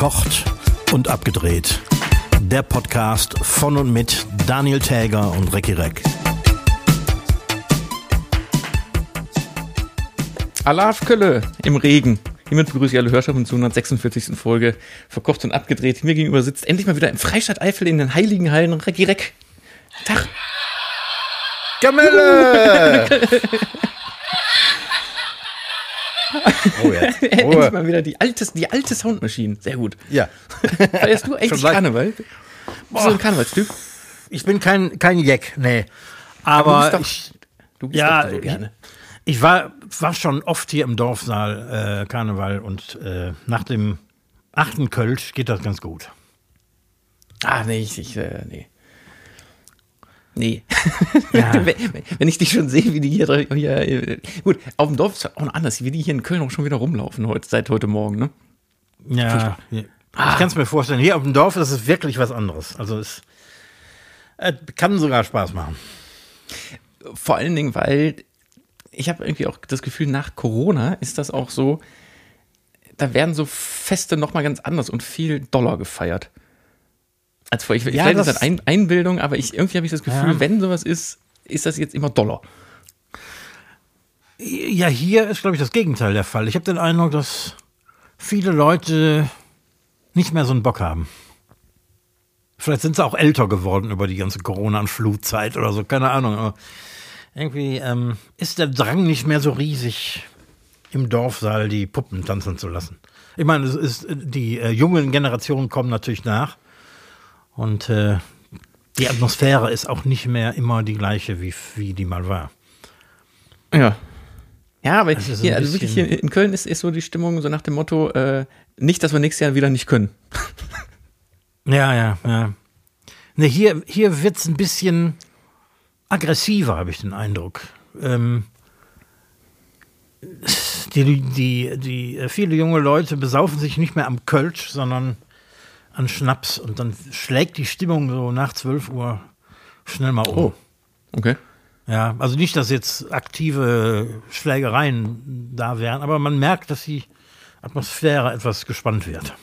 Verkocht und abgedreht. Der Podcast von und mit Daniel Täger und Recki Reck. Alaf Kölle im Regen. Hiermit begrüße ich alle Hörschaften zur 146. Folge Verkocht und abgedreht. Mir gegenüber sitzt endlich mal wieder im Freistadt Eifel in den Heiligen Hallen Recki Reck. Tag. Kamelle! Oh, jetzt. Endlich mal wieder die alte, die alte Soundmaschine. Sehr gut. Ja. Feierst du eigentlich. Karneval? Bist du so ein Karnevalstyp? Ich bin kein, kein Jack, nee. Aber Aber du bist ich, doch, du bist ja, doch so gerne. ich war, war schon oft hier im Dorfsaal äh, Karneval und äh, nach dem achten Kölsch geht das ganz gut. Ah, nee, ich, ich äh, nee. Nee. Ja. wenn, ich dich schon sehe, wie die hier, hier gut, auf dem Dorf ist auch noch anders, wie die hier in Köln auch schon wieder rumlaufen heute, seit heute Morgen, ne? Ja, ja. ich kann es mir vorstellen. Hier auf dem Dorf ist es wirklich was anderes. Also es äh, kann sogar Spaß machen. Vor allen Dingen, weil ich habe irgendwie auch das Gefühl, nach Corona ist das auch so, da werden so Feste nochmal ganz anders und viel doller gefeiert. Als vor, ich, Ja, vielleicht ist das- das ein, Einbildung, aber ich, irgendwie habe ich das Gefühl, Ja. wenn sowas ist, ist das jetzt immer doller. Ja, hier ist, glaube ich, das Gegenteil der Fall. Ich habe den Eindruck, dass viele Leute nicht mehr so einen Bock haben. Vielleicht sind sie auch älter geworden über die ganze Corona- und Flutzeit oder so, keine Ahnung. Aber irgendwie ähm, ist der Drang nicht mehr so riesig, im Dorfsaal die Puppen tanzen zu lassen. Ich meine, es ist, die äh, jungen Generationen kommen natürlich nach und äh, die Atmosphäre ist auch nicht mehr immer die gleiche, wie, wie die mal war. Ja. Ja, aber ist so hier, also wirklich hier in Köln ist, ist so die Stimmung so nach dem Motto, äh, nicht, dass wir nächstes Jahr wieder nicht können. Ja, ja, ja. Ne, hier hier wird es ein bisschen aggressiver, habe ich den Eindruck. Ähm, die, die, die, äh, viele junge Leute besaufen sich nicht mehr am Kölsch, sondern an Schnaps. Und dann schlägt die Stimmung so nach 12 Uhr schnell mal um. Oh. Okay. Ja, also nicht, dass jetzt aktive Schlägereien da wären, aber man merkt, dass die Atmosphäre etwas gespannt wird.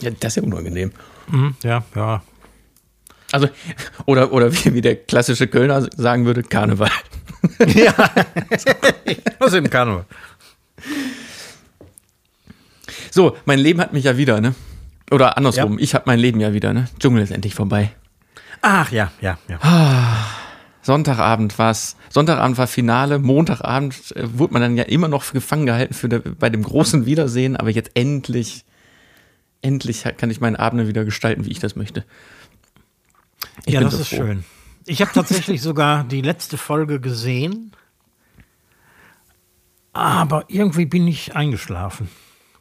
Ja, das ist ja unangenehm. Mhm, ja, ja. Also, oder, oder wie, wie der klassische Kölner sagen würde, Karneval. Ja, was im Karneval. So, mein Leben hat mich ja wieder, ne? Oder andersrum, ich habe mein Leben ja wieder, ne? Dschungel ist endlich vorbei. Ach ja, ja, ja. Sonntagabend war's. Sonntagabend war Finale, Montagabend äh, wurde man dann ja immer noch gefangen gehalten für der, bei dem großen Wiedersehen, aber jetzt endlich, endlich kann ich meine Abende wieder gestalten, wie ich das möchte. Ich ja, das so ist froh. schön. Ich habe tatsächlich sogar die letzte Folge gesehen, aber irgendwie bin ich eingeschlafen.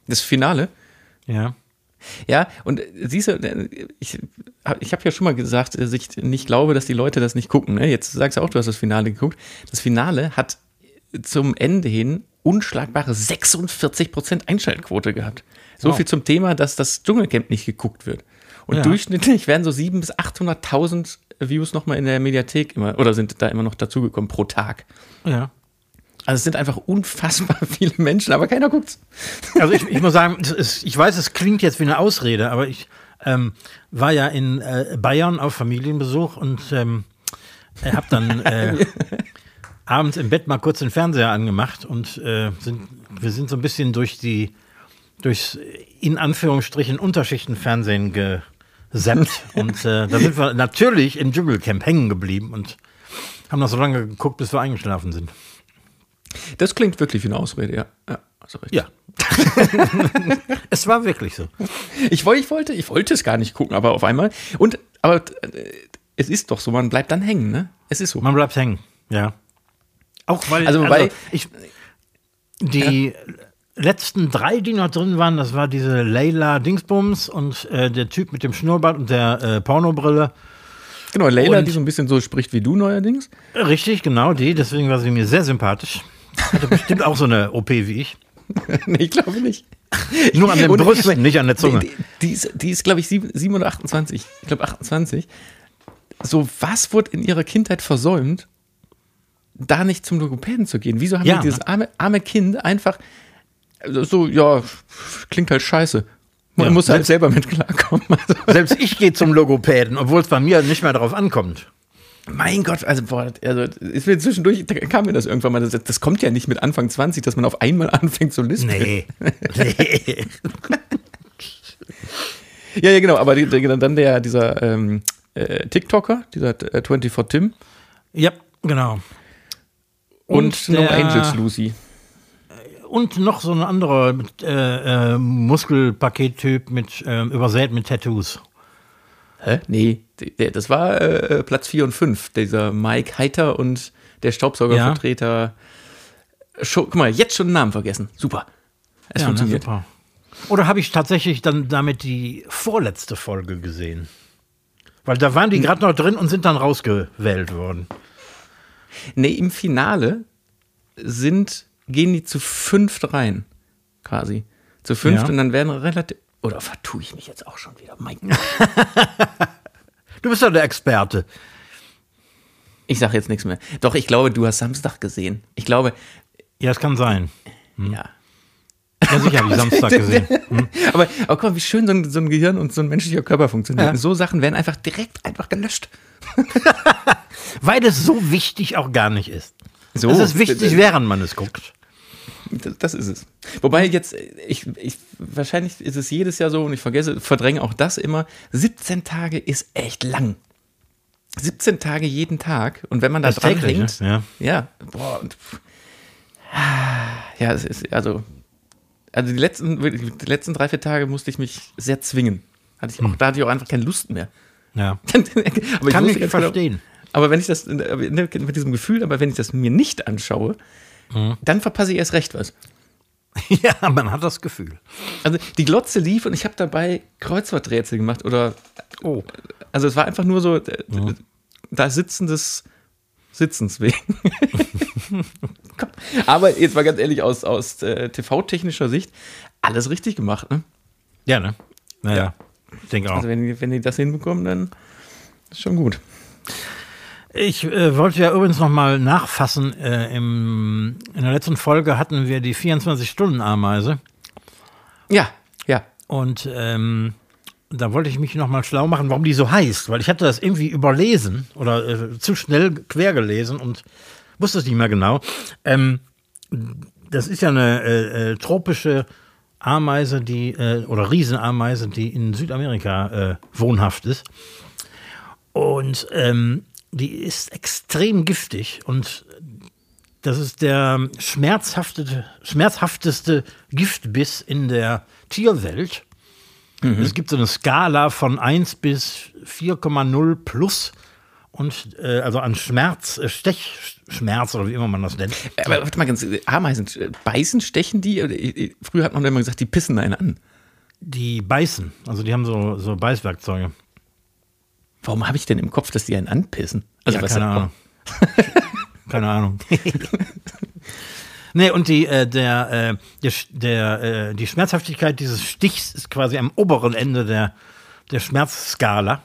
Das Finale? Ja. Ja, und äh, siehst du, äh, ich, ich habe ja schon mal gesagt, dass ich nicht glaube, dass die Leute das nicht gucken. Ne? Jetzt sagst du auch, du hast das Finale geguckt. Das Finale hat zum Ende hin unschlagbare 46% Einschaltquote gehabt. So Wow. viel zum Thema, dass das Dschungelcamp nicht geguckt wird. Und Ja. durchschnittlich werden so 700.000 bis 800.000 Views nochmal in der Mediathek immer, oder sind da immer noch dazugekommen pro Tag. Ja. Also es sind einfach unfassbar viele Menschen, aber keiner guckt's. Also ich, ich muss sagen, ist, ich weiß, es klingt jetzt wie eine Ausrede, aber ich ähm, war ja in äh, Bayern auf Familienbesuch und ähm, habe dann äh, abends im Bett mal kurz den Fernseher angemacht und äh, sind, wir sind so ein bisschen durch die durchs in Anführungsstrichen Unterschichtenfernsehen gesappt und äh, da sind wir natürlich im Dschungelcamp hängen geblieben und haben noch so lange geguckt, bis wir eingeschlafen sind. Das klingt wirklich wie eine Ausrede, ja. ja recht. Ja. es war wirklich so. Ich, ich, wollte, ich wollte es gar nicht gucken, aber auf einmal. Und, aber äh, es ist doch so, man bleibt dann hängen, ne? Es ist so. Man bleibt hängen, ja. Auch weil, Also, wobei- ich, die letzten drei, die noch drin waren, das war diese Leila Dingsbums und äh, der Typ mit dem Schnurrbart und der äh, Pornobrille. Genau, Leila, Und- die so ein bisschen so spricht wie du neuerdings. Richtig, genau die, deswegen war sie mir sehr sympathisch. Hatte bestimmt auch so eine OP wie ich. nee, ich glaube nicht. Nur an den Und- Brüsten, nicht an der Zunge. Die, die, ist, die ist glaube ich, sieben, sieben oder 28. Ich glaube 28. So, was wurde in ihrer Kindheit versäumt, da nicht zum Logopäden zu gehen? Wieso haben Ja. die dieses arme, arme Kind einfach so, ja, klingt halt scheiße. Man Ja, muss halt selbst- selber mit klarkommen. Also, Selbst ich gehe zum Logopäden, obwohl es bei mir nicht mehr darauf ankommt. Mein Gott, also, boah, also ist mir zwischendurch, da kam mir das irgendwann mal, das, das kommt ja nicht mit Anfang 20, dass man auf einmal anfängt zu lispeln. Nee. nee. Ja, ja, genau, aber die, dann der, dieser ähm, äh, TikToker, dieser äh, 24 Tim Ja, genau. und, No der- Angels Lucy. Und noch so ein anderer äh, äh, Muskelpakettyp mit ähm, übersät mit Tattoos. Hä? Nee, das war äh, Platz 4 und 5, dieser Mike Heiter und der Staubsaugervertreter. Schon, guck mal, jetzt schon den Namen vergessen. Super. Es Ja, ne, funktioniert. super. Oder habe ich tatsächlich dann damit die vorletzte Folge gesehen? Weil da waren die gerade noch drin und sind dann rausgewählt worden. Nee, im Finale sind, gehen die zu fünft rein, quasi. Zu fünft Ja. und dann werden relativ. Oder vertue ich mich jetzt auch schon wieder? Mein. Du bist ja der Experte. Ich sage jetzt nichts mehr. Doch, ich glaube, du hast Samstag gesehen. Ich glaube, Ja, es kann sein. ja. Ja, sicher habe ich Samstag gesehen. Aber, aber guck mal, wie schön so ein, so ein Gehirn und so ein menschlicher Körper funktioniert. Ja. So Sachen werden einfach direkt einfach gelöscht. Weil es so wichtig auch gar nicht ist. So. Es ist wichtig, während man es guckt. Das, ist es. Wobei jetzt, ich, ich, wahrscheinlich ist es jedes Jahr so und ich vergesse, verdränge auch das immer. 17 Tage ist echt lang. 17 Tage jeden Tag. Und wenn man da Das dran täglich, hängt, ne? ja, boah, und, ja, es ist, also, also die letzten, die letzten drei, vier Tage musste ich mich sehr zwingen. Hatte ich auch, Da hatte ich auch einfach keine Lust mehr. Ja. aber Kann ich genau- verstehen. aber wenn ich das, ne, mit diesem Gefühl, aber wenn ich das mir nicht anschaue, Mhm. dann verpasse ich erst recht was. Ja, man hat das Gefühl. Also die Glotze lief und ich habe dabei Kreuzworträtsel gemacht oder Oh. also es war einfach nur so äh, da sitzendes Sitzens wegen. Aber jetzt mal ganz ehrlich aus, aus äh, TV-technischer Sicht alles richtig gemacht. Ne? Ja, ne? Naja, ich denke auch. Also wenn wenn die das hinbekommen, dann ist schon gut. Ich äh, wollte ja übrigens noch mal nachfassen. Äh, im, in der letzten Folge hatten wir die 24-Stunden-Ameise. Ja, ja. Und ähm, da wollte ich mich noch mal schlau machen, warum die so heißt. Weil ich hatte das irgendwie überlesen oder äh, zu schnell quer gelesen und wusste es nicht mehr genau. Ähm, das ist ja eine äh, äh, tropische Ameise, die äh, oder Riesenameise, die in Südamerika wohnhaft ist. Und ähm, die ist extrem giftig und das ist der schmerzhafteste, schmerzhafteste Giftbiss in der Tierwelt. Es gibt so eine Skala von 1 bis 4,0 plus und äh, also an Schmerz, äh, Stechschmerz oder wie immer man das nennt. Aber warte mal ganz, Ameisen, äh, beißen, stechen die? Äh, Früher hat man immer gesagt, die pissen einen an. Die beißen, also die haben so, so Beißwerkzeuge. Warum habe ich denn im Kopf, dass die einen anpissen? Also ja, was keine Ahnung. keine Ahnung. nee, und die, äh, der, äh, der, der, äh, die Schmerzhaftigkeit dieses Stichs ist quasi am oberen Ende der, der Schmerzskala.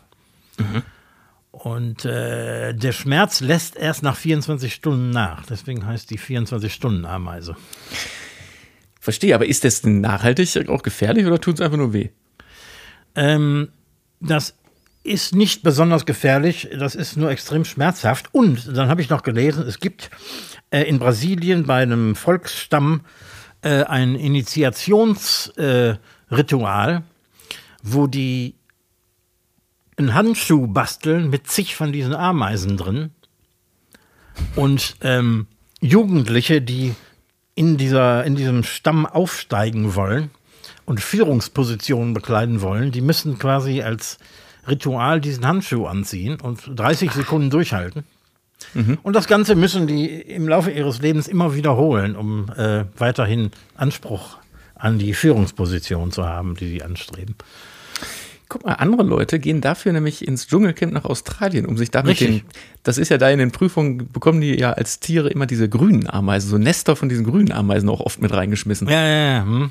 Und äh, der Schmerz lässt erst nach 24 Stunden nach. Deswegen heißt die 24-Stunden-Ameise. Verstehe, aber ist das denn nachhaltig auch gefährlich oder tut es einfach nur weh? Ähm, das ist nicht besonders gefährlich, das ist nur extrem schmerzhaft. Und dann habe ich noch gelesen, es gibt äh, in Brasilien bei einem Volksstamm äh, ein Initiationsritual, äh, wo die einen Handschuh basteln mit zig von diesen Ameisen drin. Und ähm, Jugendliche, die in, dieser, in diesem Stamm aufsteigen wollen und Führungspositionen bekleiden wollen, die müssen quasi als Ritual diesen Handschuh anziehen und 30 Sekunden durchhalten. Und das Ganze müssen die im Laufe ihres Lebens immer wiederholen, um äh, weiterhin Anspruch an die Führungsposition zu haben, die sie anstreben. Guck mal, andere Leute gehen dafür nämlich ins Dschungelcamp nach Australien, um sich damit den, das ist ja da in den Prüfungen, bekommen die ja als Tiere immer diese grünen Ameisen, so Nester von diesen grünen Ameisen auch oft mit reingeschmissen, Ja, ja, ja. Hm.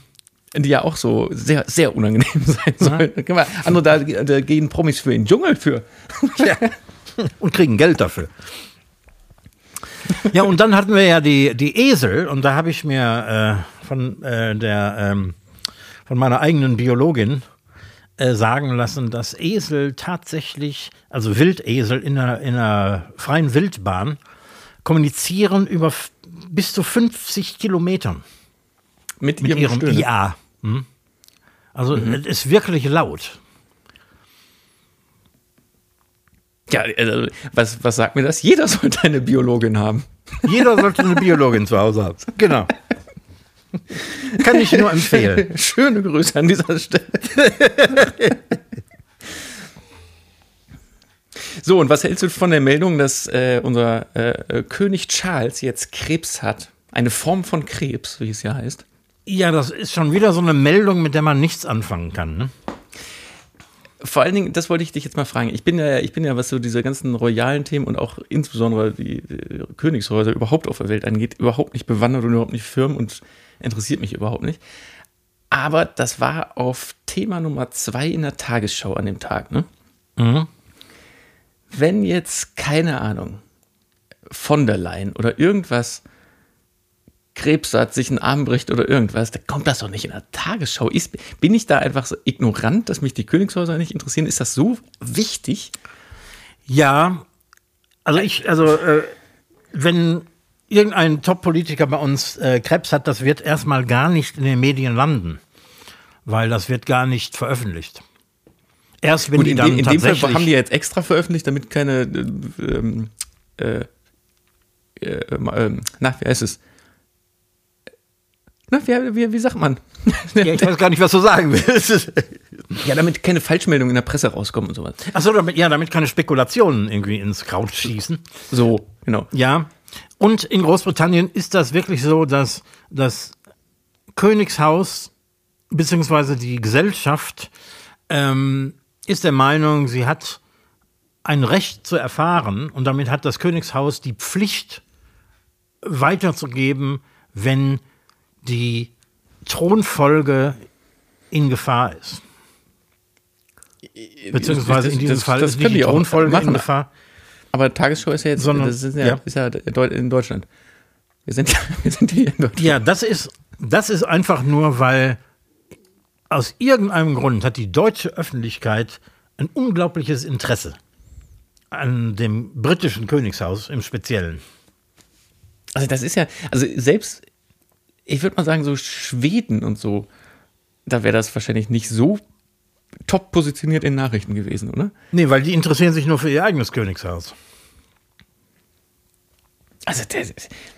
Die ja auch so sehr, sehr unangenehm sein sollen. Mal, Andere, da, da gehen Promis für in den Dschungel für. und kriegen Geld dafür. Ja, und dann hatten wir ja die, die Esel und da habe ich mir äh, von äh, der ähm, von meiner eigenen Biologin äh, sagen lassen, dass Esel tatsächlich, also Wildesel in einer, in einer freien Wildbahn, kommunizieren über bis zu 50 Kilometern Mit, mit ihrem, ihrem Stöhnen. IA. Hm? Also es ist wirklich laut. Ja, also, was, was sagt mir das? Jeder sollte eine Biologin haben. Jeder sollte eine Biologin zu Hause haben. Genau. Kann ich nur empfehlen. Schöne Grüße an dieser Stelle. so, und was hältst du von der Meldung, dass äh, unser äh, äh, König Charles jetzt Krebs hat? Eine Form von Krebs, wie es ja heißt. Ja, das ist schon wieder so eine Meldung, mit der man nichts anfangen kann. Ne? Vor allen Dingen, das wollte ich dich jetzt mal fragen. Ich bin ja, ich bin ja, was so diese ganzen royalen Themen und auch insbesondere die, die Königshäuser überhaupt auf der Welt angeht, überhaupt nicht bewandert und überhaupt nicht firm und interessiert mich überhaupt nicht. Aber das war auf Thema Nummer zwei in der Tagesschau an dem Tag, ne? Wenn jetzt, keine Ahnung, von der Leyen oder irgendwas Krebs hat, sich einen Arm bricht oder irgendwas, dann kommt das doch nicht in der Tagesschau. Ist, bin ich da einfach so ignorant, dass mich die Königshäuser nicht interessieren? Ist das so wichtig? Ja, also ich, also äh, wenn irgendein Top-Politiker bei uns äh, Krebs hat, das wird erstmal gar nicht in den Medien landen, weil das wird gar nicht veröffentlicht. Erst wenn Gut, die in, dann dem, in dem Fall tatsächlich haben die jetzt extra veröffentlicht, damit keine, äh, ähm, äh, äh, äh, na, wie heißt es? Na, wie, wie, wie sagt man? ja, ich weiß gar nicht, was du sagen willst. ja, damit keine Falschmeldungen in der Presse rauskommen und sowas. Achso, damit, ja, damit keine Spekulationen irgendwie ins Kraut schießen. So, genau. Ja. Und in Großbritannien ist das wirklich so, dass das Königshaus beziehungsweise die Gesellschaft ähm, ist der Meinung, sie hat ein Recht zu erfahren und damit hat das Königshaus die Pflicht weiterzugeben, wenn die Thronfolge in Gefahr ist. Beziehungsweise in diesem das, Fall das ist nicht die Thronfolge in. Gefahr. Aber Tagesschau ist ja jetzt, Sondern- das ist ja, ja. Ist ja in Deutschland. Wir sind, ja- wir sind hier in Deutschland. Ja, das ist, das ist einfach nur, weil aus irgendeinem Grund hat die deutsche Öffentlichkeit ein unglaubliches Interesse an dem britischen Königshaus im Speziellen. Also das ist ja, also selbst, ich würde mal sagen, so Schweden und so, da wäre das wahrscheinlich nicht so top positioniert in Nachrichten gewesen, oder? Nee, weil die interessieren sich nur für ihr eigenes Königshaus. Also der,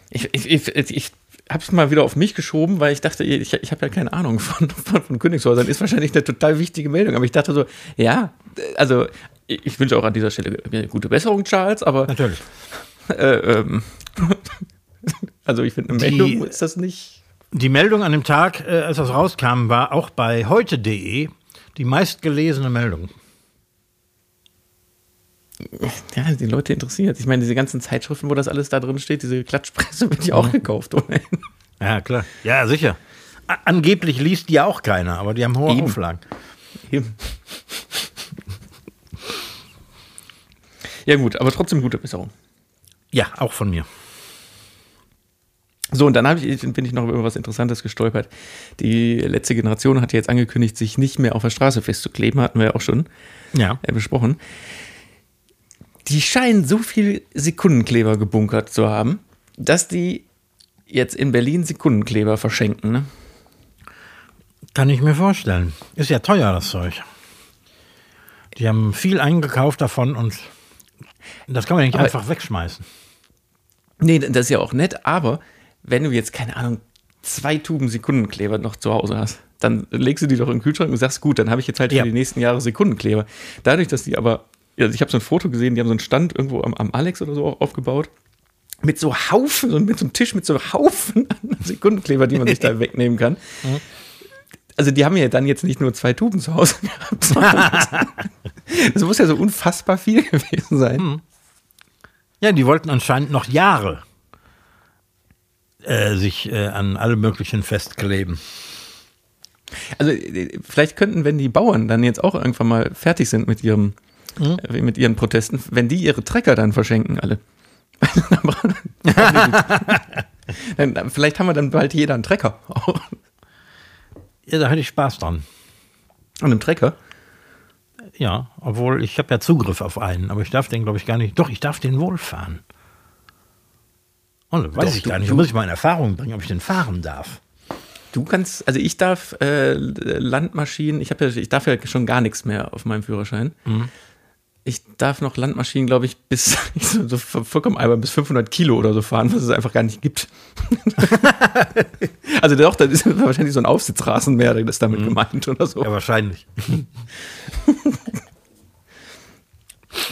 ich, ich, ich, ich habe es mal wieder auf mich geschoben, weil ich dachte, ich, ich habe ja keine Ahnung von, von, von Königshäusern. Ist wahrscheinlich eine total wichtige Meldung. Aber ich dachte so, ja, also ich, wünsche auch an dieser Stelle eine gute Besserung, Charles, aber Natürlich. äh, ähm, also ich finde, eine Die- Meldung ist das nicht. Die Meldung an dem Tag, äh, als das rauskam, war auch bei heute.de die meistgelesene Meldung. Ja, die Leute interessiert. Ich meine, diese ganzen Zeitschriften, wo das alles da drin steht, diese Klatschpresse wird ja auch gekauft. Ohnehin. Ja, klar. Ja, sicher. A angeblich liest die ja auch keiner, aber die haben hohe Eben. Auflagen. Eben. Ja gut, aber trotzdem gute Besserung. Ja, auch von mir. So, und dann ich, bin ich noch über was Interessantes gestolpert. Die letzte Generation hat jetzt angekündigt, sich nicht mehr auf der Straße festzukleben, hatten wir ja auch schon Ja. äh, besprochen. Die scheinen so viel Sekundenkleber gebunkert zu haben, dass die jetzt in Berlin Sekundenkleber verschenken. Ne? Kann ich mir vorstellen. Ist ja teuer, das Zeug. Die haben viel eingekauft davon und das kann man nicht Aber- einfach wegschmeißen. Nee, das ist ja auch nett, aber wenn du jetzt, keine Ahnung, zwei Tuben Sekundenkleber noch zu Hause hast, dann legst du die doch in den Kühlschrank und sagst, gut, dann habe ich jetzt halt Ja. für die nächsten Jahre Sekundenkleber. Dadurch, dass die aber, also ich habe so ein Foto gesehen, die haben so einen Stand irgendwo am, am Alex oder so aufgebaut, mit so Haufen, so mit so einem Tisch mit so Haufen an Sekundenkleber, die man sich da wegnehmen kann. Also die haben ja dann jetzt nicht nur zwei Tuben zu Hause gehabt, das, das muss ja so unfassbar viel gewesen sein. Ja, die wollten anscheinend noch Jahre äh, sich äh, an alle möglichen festkleben. Also äh, vielleicht könnten, wenn die Bauern dann jetzt auch irgendwann mal fertig sind mit ihrem äh, mit ihren Protesten, wenn die ihre Trecker dann verschenken alle. Dann, vielleicht haben wir dann bald jeder einen Trecker. Ja, da hätte ich Spaß dran. An einem Trecker? Ja, obwohl ich habe ja Zugriff auf einen, aber ich darf den, glaube ich, gar nicht. Doch, ich darf den wohl fahren. Und weiß Doch, ich gar nicht. Da muss ich mal in Erfahrung bringen, ob ich den fahren darf. Du kannst, also ich darf äh, Landmaschinen, ich ja, ich darf ja schon gar nichts mehr auf meinem Führerschein. Ich darf noch Landmaschinen, glaube ich, bis so, so vollkommen albern bis 500 Kilo oder so fahren, was es einfach gar nicht gibt. also doch, das ist wahrscheinlich so ein Aufsitzrasenmäher, das ist damit gemeint oder so. Ja, wahrscheinlich.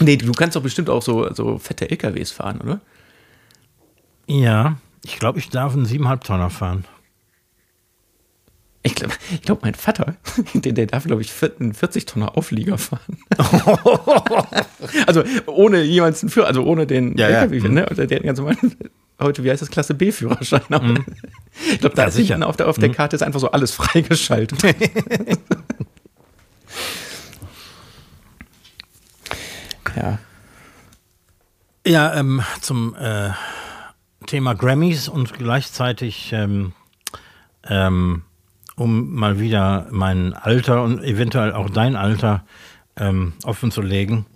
Nee, du kannst doch bestimmt auch so, so fette LKWs fahren, oder? Ja, ich glaube, ich darf einen 7,5 Tonner fahren. Ich glaube, ich glaub, mein Vater, der, der darf, glaube ich, einen 40-Tonner Auflieger fahren. also ohne jemals einen Führer, also ohne den Ja, ja. LKW, ne? Oder der ganz normal, heute, wie heißt das, Klasse B-Führerschein. Aber Ich glaube, da Ja, ist sicher. auf der, auf der Karte ist einfach so alles freigeschaltet. ja. Ja, ähm, zum äh, Thema Grammys und gleichzeitig, ähm, ähm, um mal wieder mein Alter und eventuell auch dein Alter ähm, offen zu legen,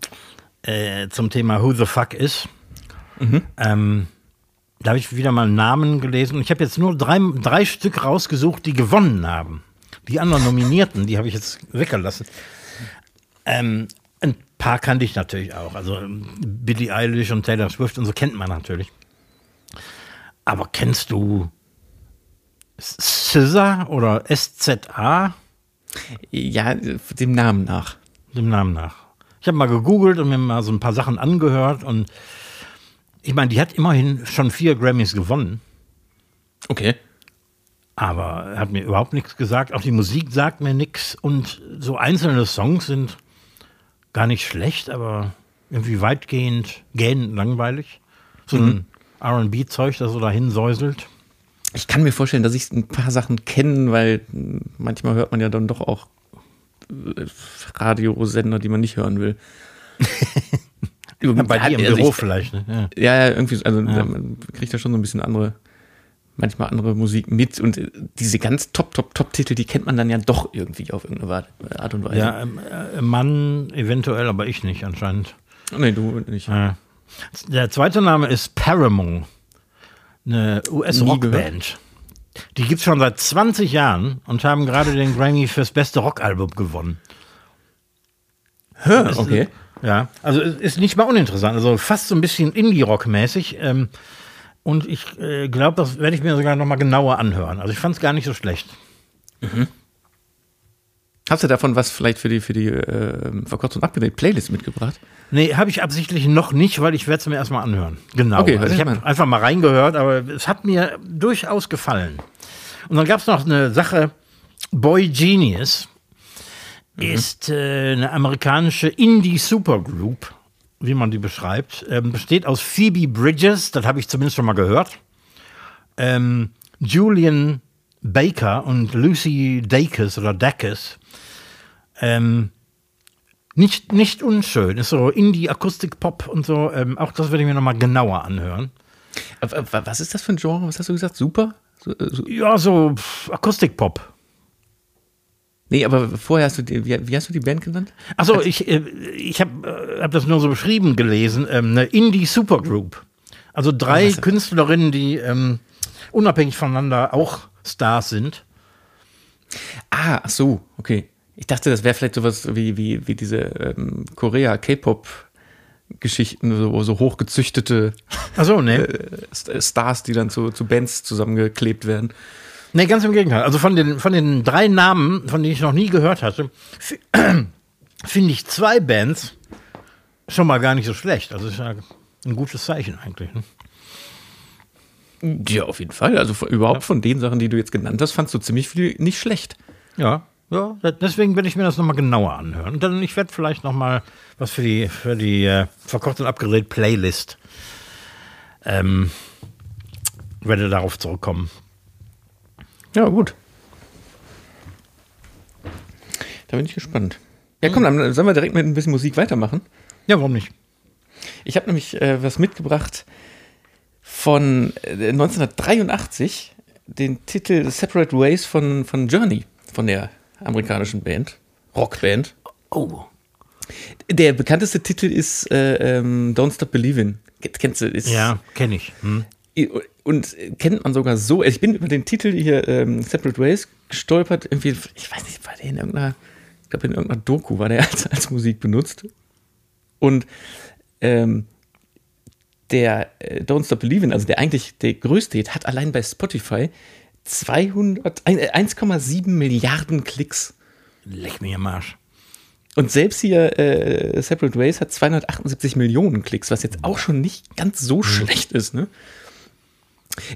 äh, zum Thema Who the Fuck is. Ähm, da habe ich wieder mal Namen gelesen und ich habe jetzt nur drei, drei Stück rausgesucht, die gewonnen haben. Die anderen Nominierten, die habe ich jetzt weggelassen. Ähm, ein paar kannte ich natürlich auch. Also ähm, Billie Eilish und Taylor Swift und so kennt man natürlich. Aber kennst du SZA oder SZA? Ja, dem Namen nach. Dem Namen nach. Ich habe mal gegoogelt und mir mal so ein paar Sachen angehört und ich meine, die hat immerhin schon vier Grammys gewonnen, Okay. aber hat mir überhaupt nichts gesagt. Auch die Musik sagt mir nichts und so einzelne Songs sind gar nicht schlecht, aber irgendwie weitgehend gähnend langweilig. So ein RB-Zeug, das so dahin säuselt. Ich kann mir vorstellen, dass ich ein paar Sachen kenne, weil manchmal hört man ja dann doch auch äh, Radiosender, die man nicht hören will. Bei dir im Also Büro ich- vielleicht. Ne? Ja. Ja, ja, irgendwie, so- also man kriegt ja schon so ein bisschen andere, manchmal andere Musik mit und äh, diese ganz top, top, top Titel, die kennt man dann ja doch irgendwie auf irgendeine Art und Weise. Ja, ähm, äh, Mann eventuell, aber ich nicht anscheinend. Nee, du nicht. Ja. Der zweite Name ist Paramore, eine US-Rockband. Die gibt es schon seit 20 Jahren und haben gerade den Grammy fürs beste Rockalbum gewonnen. Hör, okay. Ja, also ist nicht mal uninteressant, also fast so ein bisschen Indie-Rock-mäßig. Ähm, und ich äh, glaube, das werde ich mir sogar noch mal genauer anhören. Also ich fand es gar nicht so schlecht. Hast du davon was vielleicht für die, für die äh, verkürzt und abgedreht Playlist mitgebracht? Nee, habe ich absichtlich noch nicht, weil ich werde es mir erstmal anhören. Genau. Okay, also ich habe einfach mal reingehört, aber es hat mir durchaus gefallen. Und dann gab es noch eine Sache, Boy Genius ist äh, eine amerikanische Indie-Supergroup, wie man die beschreibt. Ähm, besteht aus Phoebe Bridges, das habe ich zumindest schon mal gehört. Ähm, Julian Baker und Lucy Dacus oder Dacus. Ähm, nicht, nicht unschön, ist so Indie-Akustik-Pop und so. Ähm, auch das werde ich mir nochmal genauer anhören. Äh, Was ist das für ein Genre? Was hast du gesagt? Super? So, äh, so, Ja, so Akustik-Pop. nee, aber vorher hast du die, wie, wie hast du die Band genannt? Achso, ich, äh, ich habe hab das nur so beschrieben gelesen. Ähm, eine Indie-Supergroup. Also drei Was? Künstlerinnen, die ähm, unabhängig voneinander auch Stars sind. Ah, ach so, okay. Ich dachte, das wäre vielleicht sowas wie, wie, wie diese ähm, Korea-K-Pop-Geschichten, so, so hochgezüchtete Achso, nee. äh, St- Stars, die dann zu, zu Bands zusammengeklebt werden. Nee, ganz im Gegenteil. Also von den, von den drei Namen, von denen ich noch nie gehört hatte, finde ich zwei Bands schon mal gar nicht so schlecht. Also ist ja ein gutes Zeichen eigentlich. Ne? Ja, auf jeden Fall. Also überhaupt von den Sachen, die du jetzt genannt hast, fandst du ziemlich viel nicht schlecht. Ja, ja. Deswegen werde ich mir das nochmal genauer anhören. Und dann, ich werde vielleicht nochmal was für die, für die äh, verkocht und abgedreht Playlist. Ähm, werde darauf zurückkommen. Ja, gut. Da bin ich gespannt. Ja, komm, dann sollen wir direkt mit ein bisschen Musik weitermachen. Ja, warum nicht? Ich habe nämlich äh, was mitgebracht von äh, 1983, den Titel Separate Ways von, von Journey. von der amerikanischen Band, Rockband. Oh. Der bekannteste Titel ist äh, ähm, Don't Stop Believin'. Kennst du? Ist, Ja, kenne ich. Hm. Und kennt man sogar so. Ich bin über den Titel hier ähm, Separate Ways gestolpert. Irgendwie, ich weiß nicht, war der in irgendeiner, ich glaube in irgendeiner Doku war der als, als Musik benutzt. Und ähm, der äh, Don't Stop Believin', also der eigentlich der größte Hit, hat allein bei Spotify 200, ein- 1,7 Milliarden Klicks. Leck mir am Arsch. Und selbst hier äh, Separate Ways hat 278 Millionen Klicks, was jetzt auch schon nicht ganz so schlecht ist. Ne?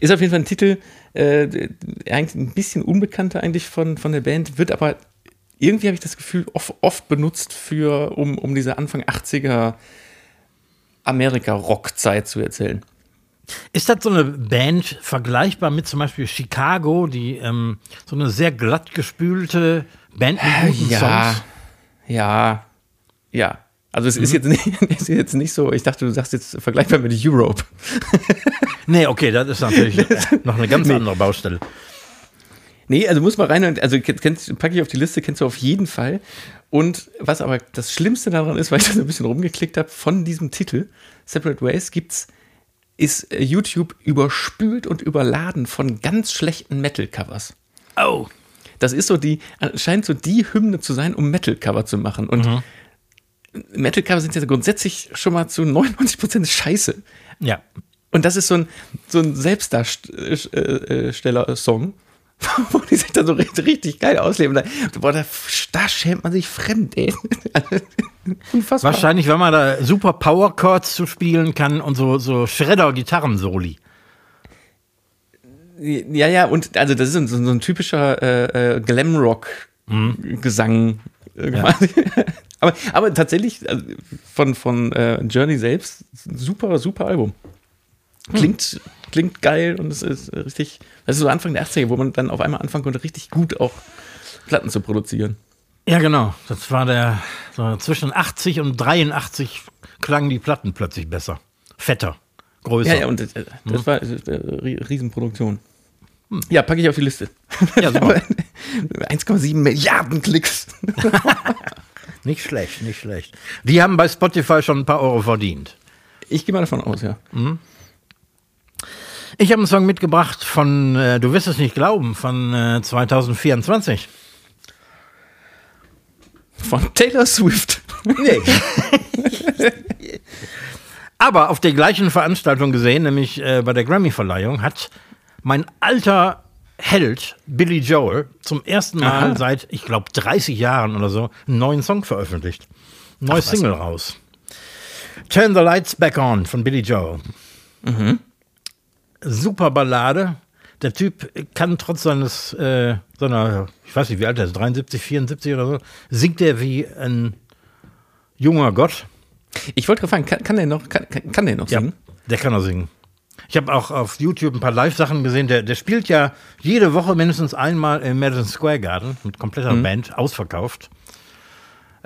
Ist auf jeden Fall ein Titel, äh, eigentlich ein bisschen unbekannter eigentlich von, von der Band, wird aber irgendwie habe ich das Gefühl oft, oft benutzt für, um, um diese Anfang 80er Amerika-Rock-Zeit zu erzählen. Ist das so eine Band vergleichbar mit zum Beispiel Chicago, die ähm, so eine sehr glatt gespülte Band mit guten Songs? ja, ja. Also es ist, jetzt nicht, es ist jetzt nicht so, ich dachte, du sagst jetzt vergleichbar mit Europe. Nee, okay, das ist natürlich äh, noch eine ganz andere Baustelle. Nee, also muss mal rein also kennst, packe ich auf die Liste, kennst du auf jeden Fall. Und was aber das Schlimmste daran ist, weil ich da so ein bisschen rumgeklickt habe, von diesem Titel, Separate Ways, gibt's, ist äh, YouTube überspült und überladen von ganz schlechten Metal-Covers. Oh. Das ist so die, scheint so die Hymne zu sein, um Metal-Cover zu machen. Und Metal-Cover sind ja grundsätzlich schon mal zu 99% scheiße. Ja. Und das ist so ein, so ein Selbstdarsteller-Song, wo die sich dann so richtig, richtig geil ausleben. Da, boah, da, da schämt man sich fremd, ey. Unfassbar. Wahrscheinlich, wenn man da super Power Chords zu spielen kann und so, so Schredder-Gitarren-Soli. Ja, ja, und also das ist so, so ein typischer äh, äh, Glamrock-Gesang. Äh, quasi. aber, aber tatsächlich also von, von äh, Journey selbst, super, super Album. Klingt, klingt geil und es ist richtig, das ist so Anfang der 80er, wo man dann auf einmal anfangen konnte, richtig gut auch Platten zu produzieren. Ja, genau. Das war der, so zwischen 80 und 83 klangen die Platten plötzlich besser. Fetter. Größer. Ja, ja, und das, das war äh, Riesenproduktion. Ja, packe ich auf die Liste. Ja, super. 1,7 Milliarden Klicks. Nicht schlecht, nicht schlecht. Die haben bei Spotify schon ein paar Euro verdient. Ich gehe mal davon aus, ja. Ich habe einen Song mitgebracht von, äh, du wirst es nicht glauben, von äh, 2024. Von Taylor Swift. Nee. Aber auf der gleichen Veranstaltung gesehen, nämlich äh, bei der Grammy-Verleihung, hat mein alter Held Billy Joel zum ersten Mal Aha. seit, ich glaube, 30 Jahren oder so einen neuen Song veröffentlicht. Neues Ach? Single raus. Turn the Lights Back On von Billy Joel. Super Ballade. Der Typ kann trotz seines, äh, seiner, ich weiß nicht, wie alt er ist, 73, 74 oder so, singt er wie ein junger Gott. Ich wollte fragen, kann, kann der noch, kann, kann der noch Ja, singen? der kann er singen. Ich habe auch auf YouTube ein paar Live-Sachen gesehen. Der, der spielt ja jede Woche mindestens einmal im Madison Square Garden mit kompletter Band, ausverkauft.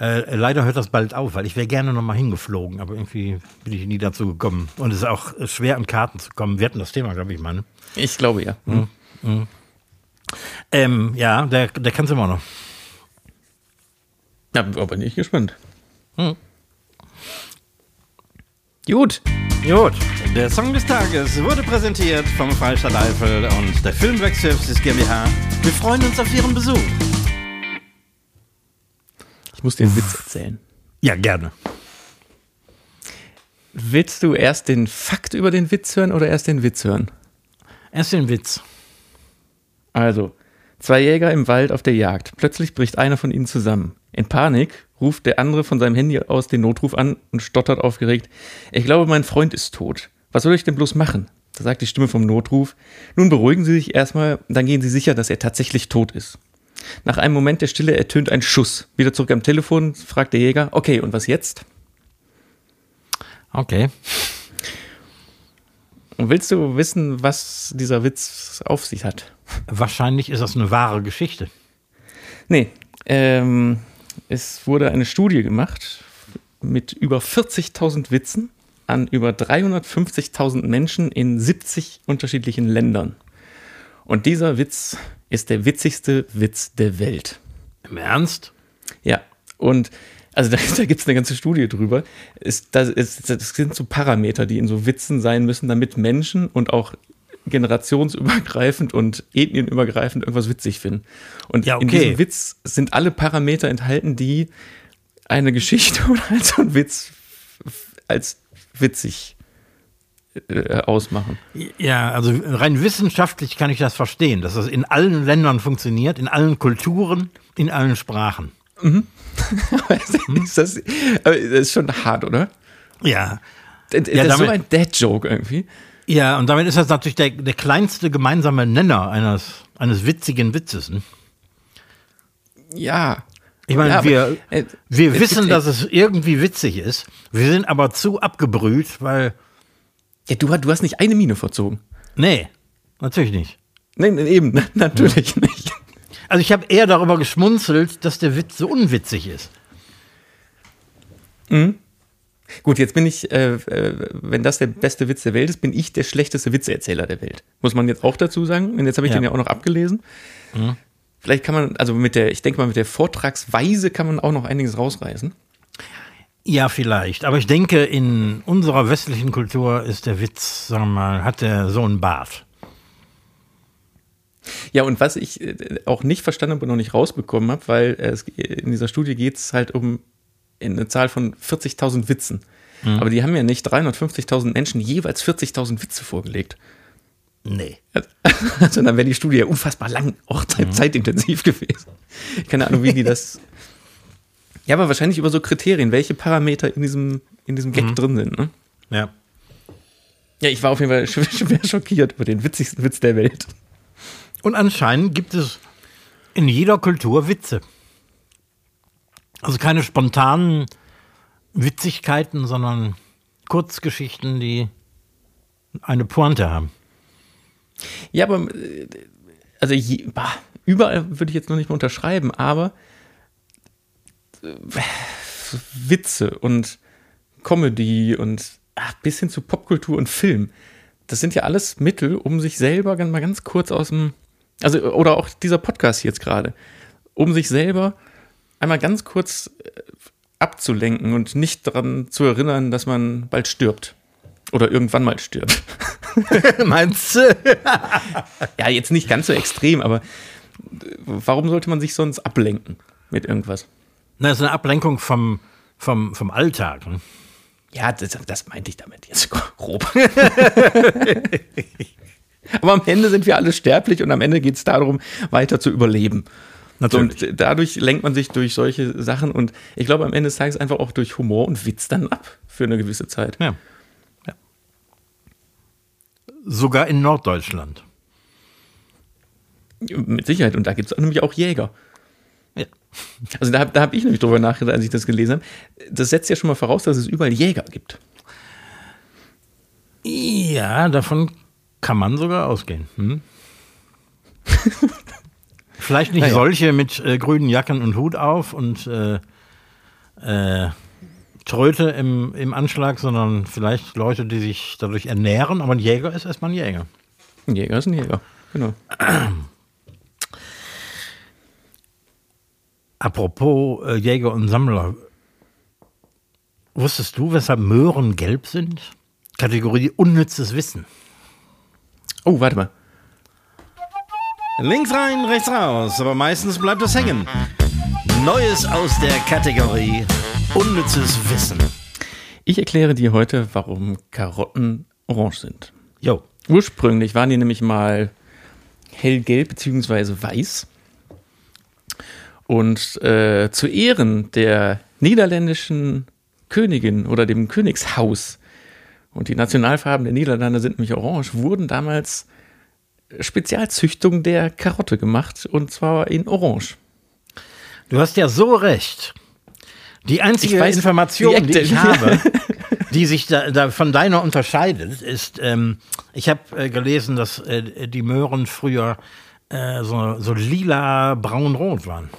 Äh, leider hört das bald auf, weil ich wäre gerne noch mal hingeflogen, aber irgendwie bin ich nie dazu gekommen. Und es ist auch schwer, an Karten zu kommen. Wir hatten das Thema, glaube ich, mal. Ne? Ich glaube ja. Ähm, ja, der, der kann es immer noch. Ja, aber bin ich gespannt. Hm. Gut. Gut. Der Song des Tages wurde präsentiert vom Freistaat Eifel und der Filmwerk Services GmbH. Wir freuen uns auf Ihren Besuch. Ich muss dir einen Witz erzählen. Ja, gerne. Willst du erst den Fakt über den Witz hören oder erst den Witz hören? Erst den Witz. Also, zwei Jäger im Wald auf der Jagd. Plötzlich bricht einer von ihnen zusammen. In Panik ruft der andere von seinem Handy aus den Notruf an und stottert aufgeregt. Ich glaube, mein Freund ist tot. Was soll ich denn bloß machen? Da sagt die Stimme vom Notruf. Nun beruhigen Sie sich erstmal, dann gehen Sie sicher, dass er tatsächlich tot ist. Nach einem Moment der Stille ertönt ein Schuss. Wieder zurück am Telefon fragt der Jäger, okay, und was jetzt? Okay. Und willst du wissen, was dieser Witz auf sich hat? Wahrscheinlich ist das eine wahre Geschichte. Nee, ähm, es wurde eine Studie gemacht mit über 40.000 Witzen an über 350.000 Menschen in 70 unterschiedlichen Ländern. Und dieser Witz ist der witzigste Witz der Welt. Im Ernst? Ja, und also da, da gibt es eine ganze Studie drüber. Ist, das, ist, das sind so Parameter, die in so Witzen sein müssen, damit Menschen und auch generationsübergreifend und ethnienübergreifend irgendwas witzig finden. Und Ja, in okay. diesem Witz sind alle Parameter enthalten, die eine Geschichte oder halt so ein Witz als witzig äh, ausmachen. Ja, also rein wissenschaftlich kann ich das verstehen, dass das in allen Ländern funktioniert, in allen Kulturen, in allen Sprachen. ist das, aber das ist schon hart, oder? Ja. Das Ja, ist so damit- ein Dad-Joke irgendwie. Ja, und damit ist das natürlich der, der kleinste gemeinsame Nenner eines, eines witzigen Witzes. Ne? Ja. Ich meine, Ja, aber, wir, äh, wir wissen, dass es irgendwie witzig ist. Wir sind aber zu abgebrüht, weil, Ja, du, du hast nicht eine Mine verzogen. nee, natürlich nicht. Nein, eben, natürlich nicht. Also ich habe eher darüber geschmunzelt, dass der Witz so unwitzig ist. Gut, jetzt bin ich, äh, äh, wenn das der beste Witz der Welt ist, bin ich der schlechteste Witzeerzähler der Welt. Muss man jetzt auch dazu sagen. Und jetzt habe ich Ja. den ja auch noch abgelesen. Vielleicht kann man, also mit der, ich denke mal, mit der Vortragsweise kann man auch noch einiges rausreißen. Ja, vielleicht. Aber ich denke, in unserer westlichen Kultur ist der Witz, sagen wir mal, hat der so einen Bart. Ja, und was ich äh, auch nicht verstanden habe und noch nicht rausbekommen habe, weil äh, es, in dieser Studie geht es halt um eine Zahl von 40.000 Witzen. Aber die haben ja nicht 350.000 Menschen jeweils 40.000 Witze vorgelegt. Nee. Also dann wäre die Studie ja unfassbar lang, auch zeit- zeitintensiv gewesen. Keine Ahnung, wie die das. Ja, aber wahrscheinlich über so Kriterien, welche Parameter in diesem, in diesem Gag drin sind. Ne? Ja. Ja, ich war auf jeden Fall schwer, schockiert über den witzigsten Witz der Welt. Und anscheinend gibt es in jeder Kultur Witze. Also keine spontanen Witzigkeiten, sondern Kurzgeschichten, die eine Pointe haben. Ja, aber äh, also je, bah, überall würde ich jetzt noch nicht mal unterschreiben, aber Witze und Comedy und ach, bis hin zu Popkultur und Film, das sind ja alles Mittel, um sich selber ganz, mal ganz kurz aus dem, also oder auch dieser Podcast jetzt gerade, um sich selber einmal ganz kurz äh, abzulenken und nicht daran zu erinnern, dass man bald stirbt. Oder irgendwann mal stirbt. Meinst du? Ja, jetzt nicht ganz so extrem, aber äh, warum sollte man sich sonst ablenken mit irgendwas? Das ist eine Ablenkung vom, vom, vom Alltag. ne? Ja, das, das meinte ich damit jetzt grob. aber am Ende sind wir alle sterblich und am Ende geht es darum, weiter zu überleben. Natürlich. Und dadurch lenkt man sich durch solche Sachen und ich glaube, am Ende des Tages einfach auch durch Humor und Witz dann ab für eine gewisse Zeit. Ja. ja. Sogar in Norddeutschland. Mit Sicherheit. Und da gibt es nämlich auch Jäger. Also da, da habe ich nämlich drüber nachgedacht, als ich das gelesen habe. Das setzt ja schon mal voraus, dass es überall Jäger gibt. Ja, davon kann man sogar ausgehen. Hm? Vielleicht nicht Naja. solche mit äh, grünen Jacken und Hut auf und äh, äh, Tröte im, im Anschlag, sondern vielleicht Leute, die sich dadurch ernähren. Aber ein Jäger ist erstmal ein Jäger. Ein Jäger ist ein Jäger. Genau. Apropos äh, Jäger und Sammler. Wusstest du, weshalb Möhren gelb sind? Kategorie unnützes Wissen. Oh, warte mal. Links rein, rechts raus, aber meistens bleibt es hängen. Neues aus der Kategorie Unnützes Wissen. Ich erkläre dir heute, warum Karotten orange sind. Jo. Ursprünglich waren die nämlich mal hellgelb bzw. weiß. Und äh, zu Ehren der niederländischen Königin oder dem Königshaus und die Nationalfarben der Niederlande sind nämlich orange, wurden damals Spezialzüchtung der Karotte gemacht und zwar in orange. Du hast ja so recht. Die einzige weiß, Information, wie die ich habe, die sich da, da von deiner unterscheidet, ist, ähm, ich habe äh, gelesen, dass äh, die Möhren früher äh, so, so lila, braun, rot waren.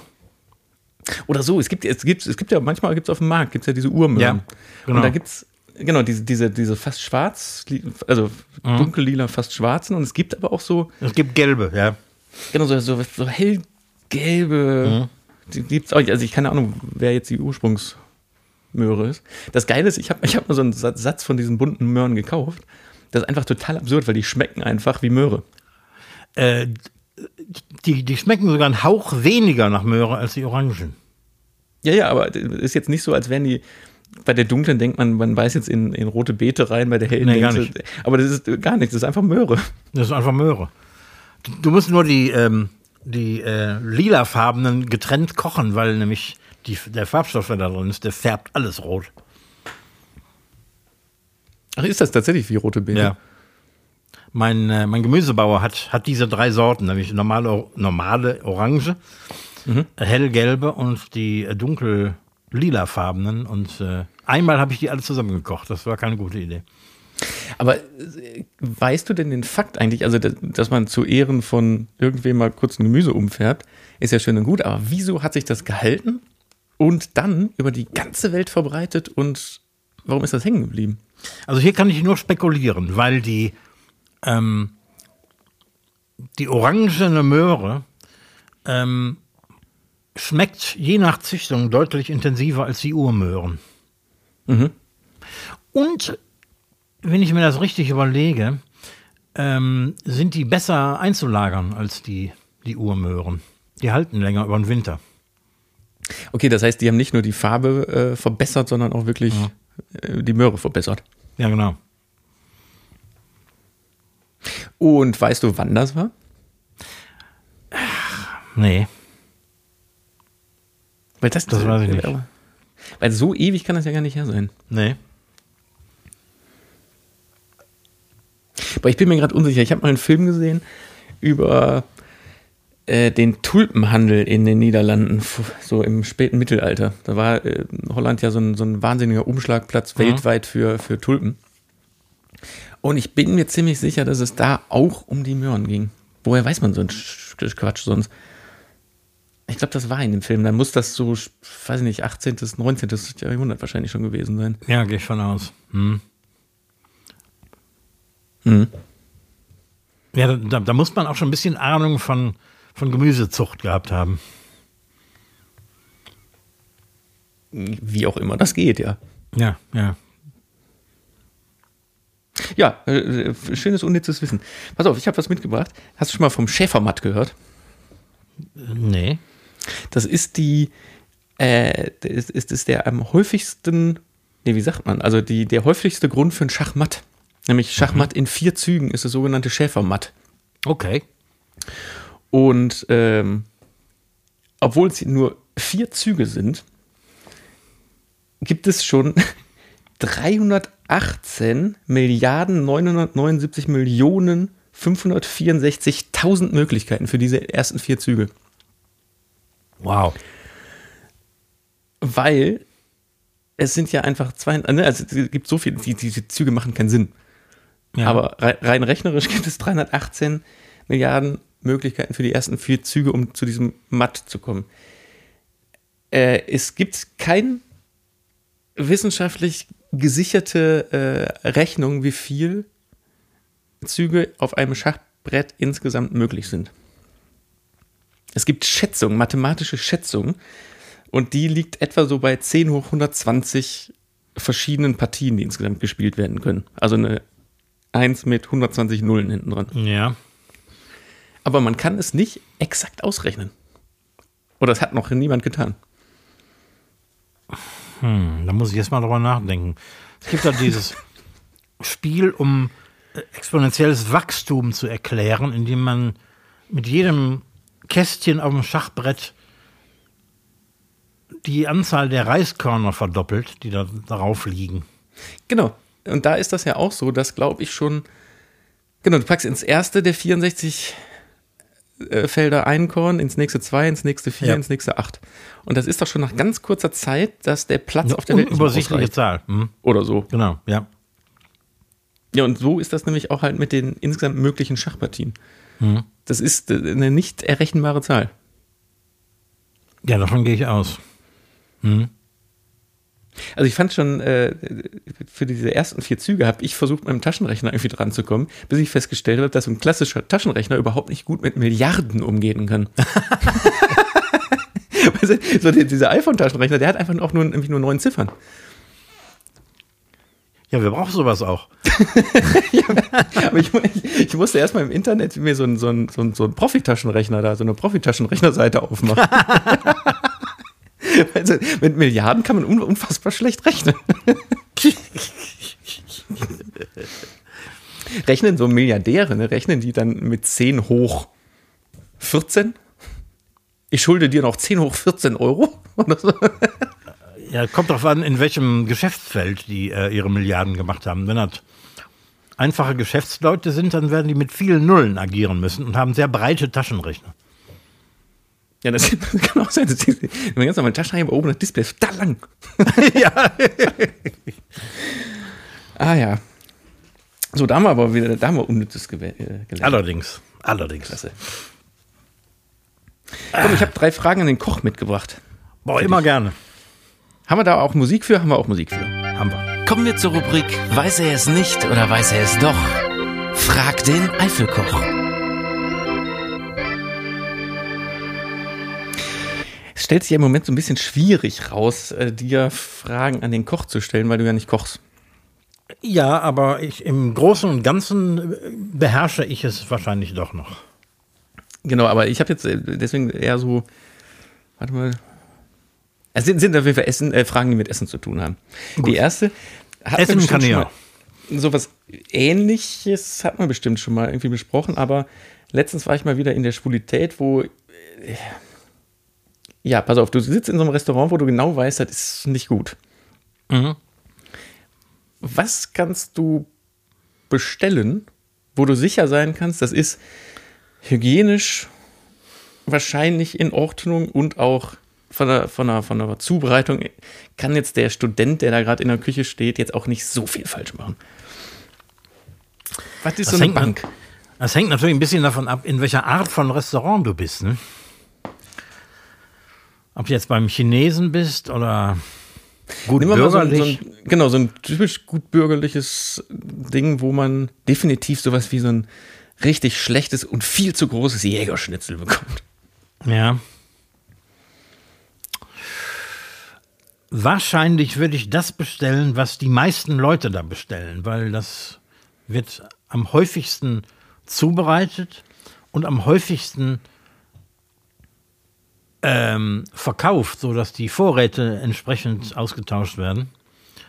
Oder so, es gibt, es gibt, es gibt ja manchmal gibt's auf dem Markt gibt's ja diese Urmöhren. Ja, genau. Und da gibt's genau, diese, diese, diese fast schwarz, also dunkellila, fast schwarzen. Und es gibt aber auch so, Es gibt gelbe, ja. genau, so, so, so hellgelbe. Die gibt's auch, also ich keine Ahnung, wer jetzt die Ursprungsmöhre ist. Das Geile ist, ich habe ich hab mal so einen Sa- Satz von diesen bunten Möhren gekauft. Das ist einfach total absurd, weil die schmecken einfach wie Möhre. Äh, die, die schmecken sogar einen Hauch weniger nach Möhre als die Orangen. Ja, ja, aber ist jetzt nicht so, als wären die. Bei der dunklen denkt man, man beißt jetzt in, in rote Beete rein, bei der hellen Nee, gar du- Aber das ist gar nichts, das ist einfach Möhre. Das ist einfach Möhre. Du, musst nur die, ähm, die äh, lilafarbenen getrennt kochen, weil nämlich die, der Farbstoff, der da drin ist, der färbt alles rot. Ach, ist das tatsächlich wie rote Beete? Mein, äh, mein Gemüsebauer hat, hat diese drei Sorten, nämlich normale, normale Orange, hellgelbe und die äh, dunkel lilafarbenen. Und äh, einmal habe ich die alle zusammengekocht. Das war keine gute Idee. Aber äh, weißt du denn den Fakt eigentlich, also dass, dass man zu Ehren von irgendwem mal kurz ein Gemüse umfärbt, ist ja schön und gut, aber wieso hat sich das gehalten und dann über die ganze Welt verbreitet und warum ist das hängen geblieben? Also hier kann ich nur spekulieren, weil die, ähm, die orangene Möhre ähm, schmeckt je nach Züchtung deutlich intensiver als die Urmöhren. Und wenn ich mir das richtig überlege, ähm, sind die besser einzulagern als die, die Urmöhren. Die halten länger über den Winter. Okay, das heißt, die haben nicht nur die Farbe äh, verbessert, sondern auch wirklich äh, die Möhre verbessert. Ja, genau. Und weißt du, wann das war? Nee. Weil das, Das weiß ich nicht. Weil so ewig kann das ja gar nicht her sein. Nee. Aber ich bin mir gerade unsicher. Ich habe mal einen Film gesehen über äh, den Tulpenhandel in den Niederlanden, so im späten Mittelalter. Da war äh, Holland ja so ein, so ein wahnsinniger Umschlagplatz weltweit für, für Tulpen. Und ich bin mir ziemlich sicher, dass es da auch um die Möhren ging. Woher weiß man so ein Sch- Quatsch sonst? Ich glaube, das war in dem Film. Dann muss das so, weiß ich nicht, 18., 19. Jahrhundert wahrscheinlich schon gewesen sein. Ja, gehe ich von aus. Hm. Mhm. Ja, da, da muss man auch schon ein bisschen Ahnung von, von Gemüsezucht gehabt haben. Wie auch immer das geht, ja. Ja, ja. Ja, äh, äh, schönes unnützes Wissen. Pass auf, ich habe was mitgebracht. Hast du schon mal vom Schäfermatt gehört? Nee. Das ist die, äh, das ist, ist der am häufigsten, nee, wie sagt man? Also die, der häufigste Grund für ein Schachmatt. Nämlich Schachmatt in vier Zügen ist das sogenannte Schäfermatt. Okay. Und ähm, obwohl es nur vier Züge sind, gibt es schon 318 Milliarden 979 Millionen 564.000 Möglichkeiten für diese ersten vier Züge. Wow. Weil es sind ja einfach zwei, ne, also es gibt so viel, die, diese Züge machen keinen Sinn. Ja. Aber rei- rein rechnerisch gibt es 318 Milliarden Möglichkeiten für die ersten vier Züge, um zu diesem Matt zu kommen. Äh, es gibt kein wissenschaftlich gesicherte äh, Rechnung, wie viel Züge auf einem Schachbrett insgesamt möglich sind. Es gibt Schätzungen, mathematische Schätzungen, und die liegt etwa so bei 10 hoch 120 verschiedenen Partien, die insgesamt gespielt werden können. Also eine 1 mit 120 Nullen hinten dran. Ja. Aber man kann es nicht exakt ausrechnen. Oder das hat noch niemand getan. Hm, da muss ich jetzt mal drüber nachdenken. Es gibt ja dieses Spiel, um äh, exponentielles Wachstum zu erklären, indem man mit jedem Kästchen auf dem Schachbrett die Anzahl der Reiskörner verdoppelt, die da darauf liegen. Genau. Und da ist das ja auch so, dass, glaube ich, schon. Genau, du packst ins erste der 64 äh, Felder ein Korn, ins nächste zwei, ins nächste vier, Ja. ins nächste acht. Und das ist doch schon nach ganz kurzer Zeit, dass der Platz auf der Welt ausreicht. Zahl. Hm, Oder so. genau, ja. Ja, und so ist das nämlich auch halt mit den insgesamt möglichen Schachpartien. Mhm. Das ist äh, eine nicht errechenbare Zahl. Ja, davon gehe ich aus. Hm. Also ich fand schon, äh, für diese ersten vier Züge habe ich versucht, mit dem Taschenrechner irgendwie dran zu kommen, bis ich festgestellt habe, dass ein klassischer Taschenrechner überhaupt nicht gut mit Milliarden umgehen kann. So die, dieser iPhone-Taschenrechner, der hat einfach auch nur, nur neun Ziffern. Ja, wir brauchen sowas auch. Aber ich, ich, ich musste erstmal im Internet mir so einen so ein, so ein, so ein Profitaschenrechner da, so eine Profitaschenrechnerseite aufmachen. also, mit Milliarden kann man un unfassbar schlecht rechnen. rechnen so Milliardäre, ne? rechnen die dann mit 10 hoch 14? Ich schulde dir noch 10 hoch 14 Euro? So. Ja, kommt drauf an, in welchem Geschäftsfeld die äh, ihre Milliarden gemacht haben. Wenn das einfache Geschäftsleute sind, dann werden die mit vielen Nullen agieren müssen und haben sehr breite Taschenrechner. Ja, das kann auch sein. Das ist, wenn man ganz normal Taschenrechner oben das Display ist da lang. ja. ah ja. So, da haben wir aber wieder, da haben wir Unnützes äh, gelernt. Allerdings. Allerdings. Klasse. Komm, ich habe drei Fragen an den Koch mitgebracht. Boah, immer gerne. Haben wir da auch Musik für? Haben wir auch Musik für. Haben wir. Kommen wir zur Rubrik Weiß er es nicht oder weiß er es doch? Frag den Eifelkoch. Stellt sich ja im Moment so ein bisschen schwierig raus, äh, dir Fragen an den Koch zu stellen, weil du ja nicht kochst. Ja, aber ich, im Großen und Ganzen äh, beherrsche ich es wahrscheinlich doch noch. Genau, aber ich habe jetzt äh, deswegen eher so, warte mal. Es sind, sind auf jeden Fall Essen, äh, Fragen, die mit Essen zu tun haben. Die erste hat Essen man kann mal- auch. Sowas ähnliches hat man bestimmt schon mal irgendwie besprochen, aber letztens war ich mal wieder in der Schwulität, wo. Ja, pass auf, du sitzt in so einem Restaurant, wo du genau weißt, das ist nicht gut. Mhm. Was kannst du bestellen, wo du sicher sein kannst, das ist hygienisch wahrscheinlich in Ordnung und auch von der, von der, von der Zubereitung kann jetzt der Student, der da gerade in der Küche steht, jetzt auch nicht so viel falsch machen. Was ist Das so eine an- Bank? Das hängt natürlich ein bisschen davon ab, in welcher Art von Restaurant du bist. Ne? Ob du jetzt beim Chinesen bist oder gut Nehmen wir mal so ein, so bürgerlich. ein, genau, so ein typisch gut bürgerliches Ding, wo man definitiv sowas wie so ein richtig schlechtes und viel zu großes Jägerschnitzel bekommt. Ja. Wahrscheinlich würde ich das bestellen, was die meisten Leute da bestellen, weil das wird am häufigsten zubereitet und am häufigsten ähm, verkauft, sodass die Vorräte entsprechend ausgetauscht werden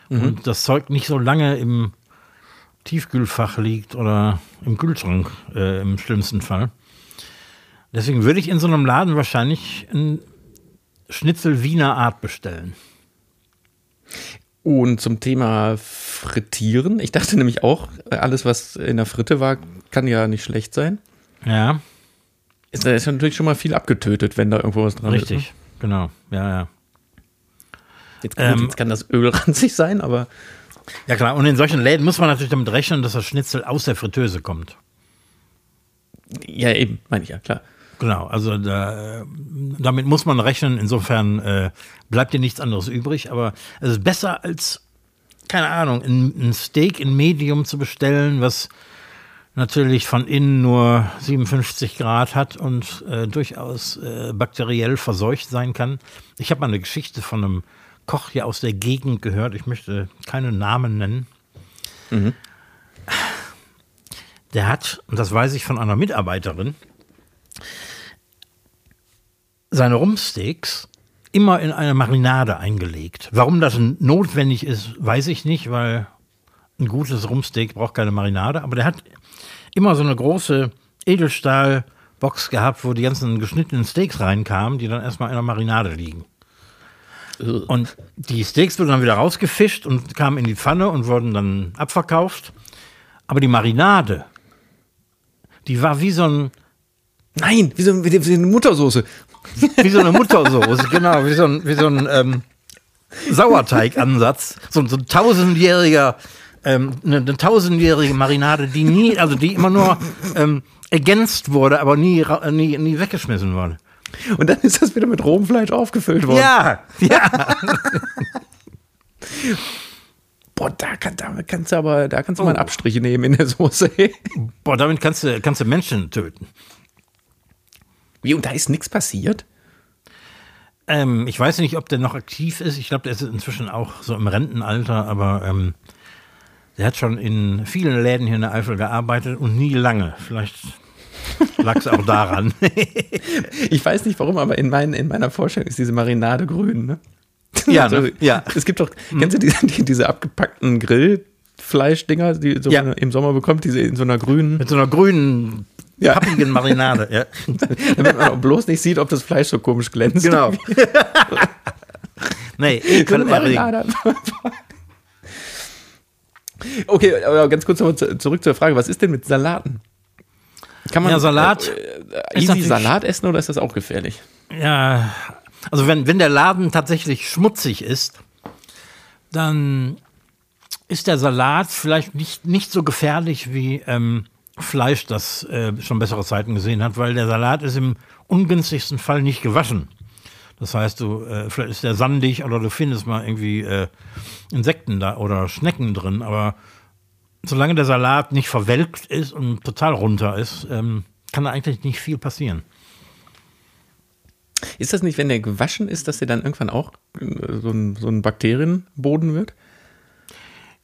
und das Zeug nicht so lange im Tiefkühlfach liegt oder im Kühlschrank äh, im schlimmsten Fall. Deswegen würde ich in so einem Laden wahrscheinlich ein Schnitzel Wiener Art bestellen. Und zum Thema Frittieren. Ich dachte nämlich auch, alles, was in der Fritte war, kann ja nicht schlecht sein. Ja, Ist, da ist natürlich schon mal viel abgetötet, wenn da irgendwo was dran richtig. ist. ne? Genau. Ja, ja. Jetzt, gut, Ähm, jetzt kann das Öl ranzig sein, aber Ja, klar. Und in solchen Läden muss man natürlich damit rechnen, dass das Schnitzel aus der Fritteuse kommt. ja, eben, meine ich ja, klar. Genau. Also da, damit muss man rechnen. Insofern äh, bleibt dir nichts anderes übrig. Aber es ist besser als, keine Ahnung, ein, ein Steak in Medium zu bestellen, was natürlich von innen nur 57 Grad hat und äh, durchaus äh, bakteriell verseucht sein kann. Ich habe mal eine Geschichte von einem Koch hier aus der Gegend gehört. Ich möchte keine Namen nennen. Der hat, und das weiß ich von einer Mitarbeiterin, seine Rumpsteaks immer in eine Marinade eingelegt. Warum das notwendig ist, weiß ich nicht, weil ein gutes Rumpsteak braucht keine Marinade. Aber der hat immer so eine große Edelstahlbox gehabt, wo die ganzen geschnittenen Steaks reinkamen, die dann erstmal in der Marinade liegen. Und die Steaks wurden dann wieder rausgefischt und kamen in die Pfanne und wurden dann abverkauft. Aber die Marinade, die war wie so ein, Nein, wie so, wie, wie eine Muttersoße. wie so eine Muttersoße, genau, wie so ein, wie so ein ähm, Sauerteigansatz, so, so ein tausendjähriger, ähm, eine, eine tausendjährige Marinade, die nie, also die immer nur ähm, ergänzt wurde, aber nie, nie, nie weggeschmissen wurde. Und dann ist das wieder mit rohem Fleisch aufgefüllt worden. Ja, ja. Boah, da, kann, da kannst du aber, da kannst du oh. mal einen Abstrich nehmen in der Soße. Boah, damit kannst du, kannst du Menschen töten. Wie, und da ist nichts passiert? Ähm, ich weiß nicht, ob der noch aktiv ist. Ich glaube, der ist inzwischen auch so im Rentenalter, aber ähm, der hat schon in vielen Läden hier in der Eifel gearbeitet und nie lange. Vielleicht lag es auch daran. ich weiß nicht warum, aber in, mein, in meiner Vorstellung ist diese Marinade grün. Ne? Ja, also, ja. Es gibt doch, mhm. kennst du diese, die, diese abgepackten Grillfleischdinger, die so ja. im Sommer bekommt, diese in so einer grünen. Mit so einer grünen, ja. pappigen Marinade, ja. Damit man auch bloß nicht sieht, ob das Fleisch so komisch glänzt. Genau. nee, Marinade. Okay, aber ganz kurz noch zurück zur Frage, was ist denn mit Salaten? Kann man ja, Salat äh, easy Salat essen oder ist das auch gefährlich? Ja, also wenn, wenn der Laden tatsächlich schmutzig ist, dann ist der Salat vielleicht nicht, nicht so gefährlich wie ähm, Fleisch, das äh, schon bessere Zeiten gesehen hat, weil der Salat ist im ungünstigsten Fall nicht gewaschen. Das heißt, du, äh, vielleicht ist der sandig oder du findest mal irgendwie äh, Insekten da oder Schnecken drin, aber solange der Salat nicht verwelkt ist und total runter ist, ähm, kann da eigentlich nicht viel passieren. Ist das nicht, wenn der gewaschen ist, dass der dann irgendwann auch äh, so ein, so ein Bakterienboden wird?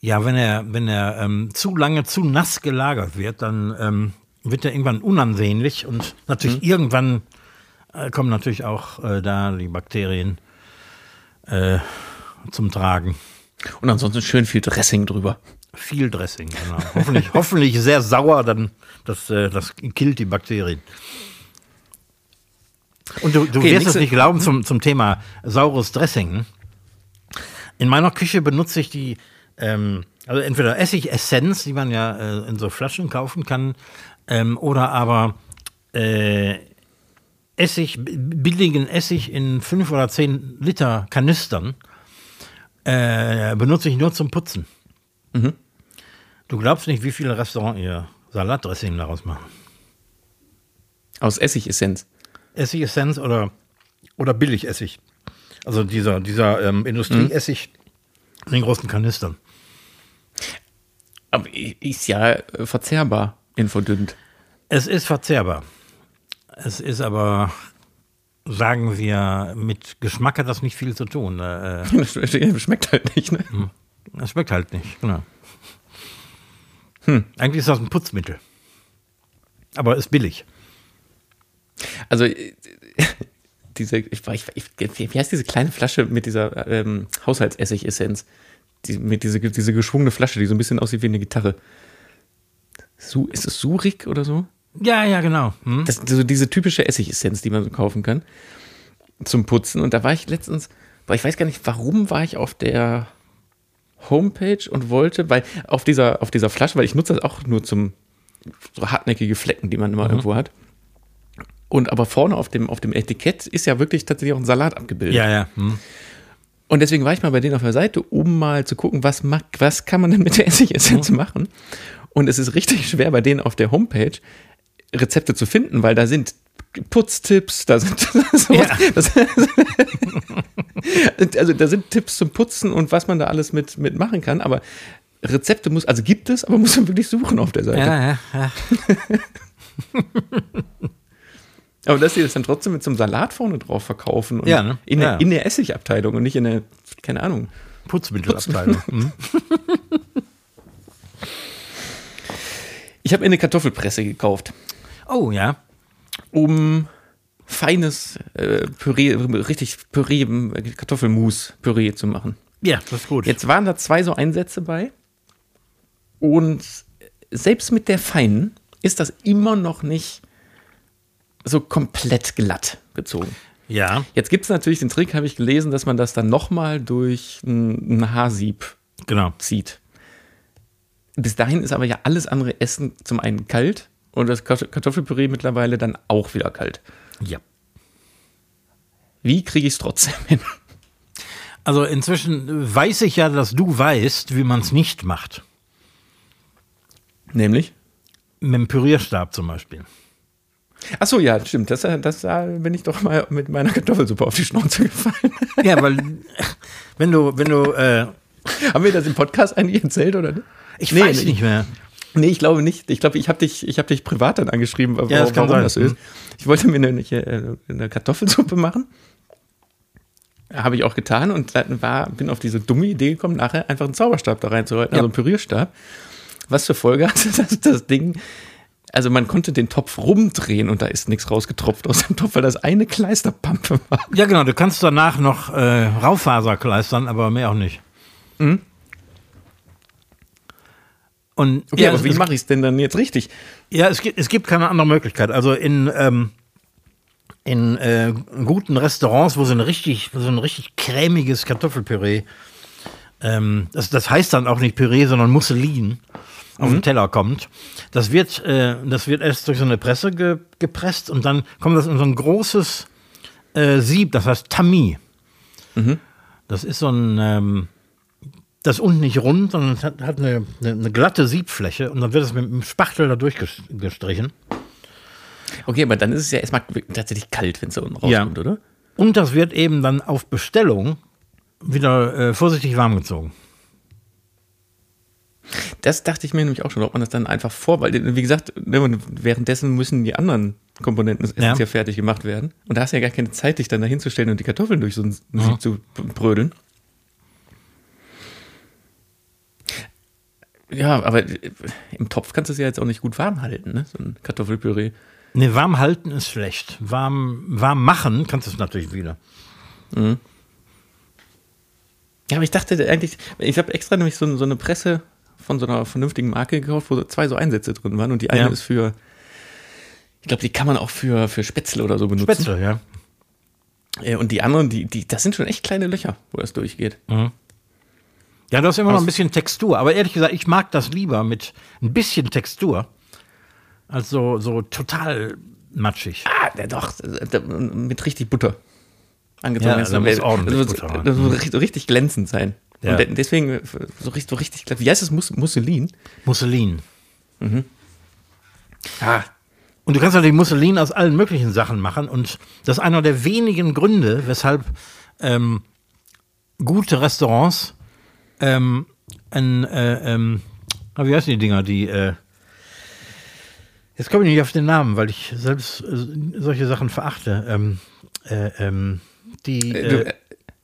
Ja, wenn er, wenn er ähm, zu lange zu nass gelagert wird, dann ähm, wird er irgendwann unansehnlich und natürlich mhm. irgendwann äh, kommen natürlich auch äh, da die Bakterien äh, zum Tragen. Und ansonsten schön viel Dressing drüber. Viel Dressing, genau. hoffentlich, hoffentlich sehr sauer, dann das, äh, das killt die Bakterien. Und du, du okay, wirst es nicht glauben zum, zum Thema saures Dressing. In meiner Küche benutze ich die, ähm, also entweder Essigessenz, die man ja äh, in so Flaschen kaufen kann, ähm, oder aber äh, Essig, billigen Essig in fünf oder zehn Liter Kanistern äh, benutze ich nur zum Putzen. Mhm. Du glaubst nicht, wie viele Restaurants ihr Salatdressing daraus machen. Aus Essigessenz? Essigessenz oder, oder Billigessig. Also dieser, dieser ähm, Industrieessig mhm. in den großen Kanistern. Aber ist ja äh, verzehrbar, infodünnt. Es ist verzehrbar. Es ist aber, sagen wir, mit Geschmack hat das nicht viel zu tun. Äh, schmeckt halt nicht, ne? Hm. Es schmeckt halt nicht, genau. Hm, eigentlich ist das ein Putzmittel. Aber ist billig. Also, äh, diese, ich, ich, wie heißt diese kleine Flasche mit dieser ähm, Haushaltsessig-Essenz? Die, mit diese, diese geschwungene Flasche, die so ein bisschen aussieht wie eine Gitarre. Su, ist es Surik oder so? Ja, ja, genau. Hm? Das, so diese typische Essigessenz, die man so kaufen kann zum Putzen. Und da war ich letztens, weil ich weiß gar nicht, warum war ich auf der Homepage und wollte, weil auf dieser, auf dieser Flasche, weil ich nutze das auch nur zum so hartnäckige Flecken, die man immer mhm. irgendwo hat. Und aber vorne auf dem, auf dem Etikett ist ja wirklich tatsächlich auch ein Salat abgebildet. Ja, ja. Hm. Und deswegen war ich mal bei denen auf der Seite, um mal zu gucken, was, was kann man denn mit der Essigessenz mhm. machen. Und es ist richtig schwer, bei denen auf der Homepage Rezepte zu finden, weil da sind Putztipps, da sind so, ja. das, also da sind Tipps zum Putzen und was man da alles mit, mit machen kann, aber Rezepte muss, also gibt es, aber muss man wirklich suchen auf der Seite. Ja, ja, ja. aber dass sie das dann trotzdem mit so einem Salat vorne drauf verkaufen und ja, ne? in, der, in der Essigabteilung und nicht in der, keine Ahnung. Putzmittelabteilung. Mhm. ich habe eine Kartoffelpresse gekauft. Oh ja. Um feines äh, Püree, richtig Püree, Kartoffelmus-Püree zu machen. Ja, das ist gut. Jetzt waren da zwei so Einsätze bei. Und selbst mit der feinen ist das immer noch nicht so komplett glatt gezogen. Ja. Jetzt gibt es natürlich den Trick, habe ich gelesen, dass man das dann nochmal durch ein, ein Haarsieb genau. zieht. Bis dahin ist aber ja alles andere Essen zum einen kalt und das Kartoffelpüree mittlerweile dann auch wieder kalt. Ja. Wie kriege ich es trotzdem hin? Also inzwischen weiß ich ja, dass du weißt, wie man es nicht macht. Nämlich? Mit dem Pürierstab zum Beispiel. Ach so, ja, stimmt. Das, das, da bin ich doch mal mit meiner Kartoffelsuppe auf die Schnauze gefallen. Ja, weil wenn du, wenn du äh, Haben wir das im Podcast eigentlich erzählt oder nicht? Ich weiß nicht mehr. Nee, ich glaube nicht. Ich glaube, ich habe dich, ich hab dich privat dann angeschrieben, Ja, das warum sein. das so ist. Ich wollte mir eine, eine, eine Kartoffelsuppe machen. Habe ich auch getan und war, bin auf diese dumme Idee gekommen, nachher einfach einen Zauberstab da reinzuhalten, also einen Pürierstab. Was zur Folge hatte, dass das Ding, also man konnte den Topf rumdrehen und da ist nichts rausgetropft aus dem Topf, weil das eine Kleisterpampe war. Ja, genau, du kannst danach noch äh, Raufaser kleistern, aber mehr auch nicht. Und Okay, ja, aber es, wie mache ich es denn dann jetzt richtig? ja es, gibt, es gibt keine andere Möglichkeit. Also in, ähm, in äh, guten Restaurants, wo so ein richtig, so ein richtig cremiges Kartoffelpüree, ähm, das, das heißt dann auch nicht Püree, sondern Musselin, auf den Teller kommt. Das wird, äh, das wird erst durch so eine Presse ge, gepresst und dann kommt das in so ein großes äh, Sieb, das heißt Tamis. Das ist so ein, ähm, das unten nicht rund, sondern es hat, hat eine, eine, eine glatte Siebfläche und dann wird es mit dem Spachtel da durchgestrichen. Okay, aber dann ist es ja erstmal tatsächlich kalt, wenn es da unten rauskommt, oder? Und das wird eben dann auf Bestellung wieder äh, vorsichtig warm gezogen. Das dachte ich mir nämlich auch schon, ob man das dann einfach vor, weil, wie gesagt, ne, währenddessen müssen die anderen Komponenten des Essens Ja. ja. fertig gemacht werden. Und da hast du ja gar keine Zeit, dich dann da hinzustellen und die Kartoffeln durch so ein Sieb zu brödeln. Ja, aber äh, im Topf kannst du es ja jetzt auch nicht gut warm halten, ne? So ein Kartoffelpüree. Ne, warm halten ist schlecht. Warm, warm machen kannst du es natürlich wieder. Ja, aber ich dachte eigentlich, ich habe extra nämlich so, so eine Presse von so einer vernünftigen Marke gekauft, wo zwei so Einsätze drin waren und die eine Ja. ist für, ich glaube, die kann man auch für, für Spätzle oder so benutzen. Spätzle, ja. Äh, Und die anderen, die, die, das sind schon echt kleine Löcher, wo das durchgeht. Ja, du hast immer noch ein bisschen Textur. Aber ehrlich gesagt, ich mag das lieber mit ein bisschen Textur als so, so total matschig. Ah, ja doch, äh, mit richtig Butter. Angezogen. Ja, ist. da muss das, ordentlich muss, Butter das muss richtig, so richtig glänzend sein. Ja. Und de- deswegen äh, so richtig, so richtig, glänzend. wie heißt es, Mus Musselin? Musselin. Ah, Und du kannst natürlich Musselin aus allen möglichen Sachen machen. Und das ist einer der wenigen Gründe, weshalb ähm, gute Restaurants ähm, ein, äh, ähm, ah, wie heißen die Dinger, die, äh, jetzt komme ich nicht auf den Namen, weil ich selbst äh, solche Sachen verachte. Ähm, äh, ähm, die, du, äh, äh,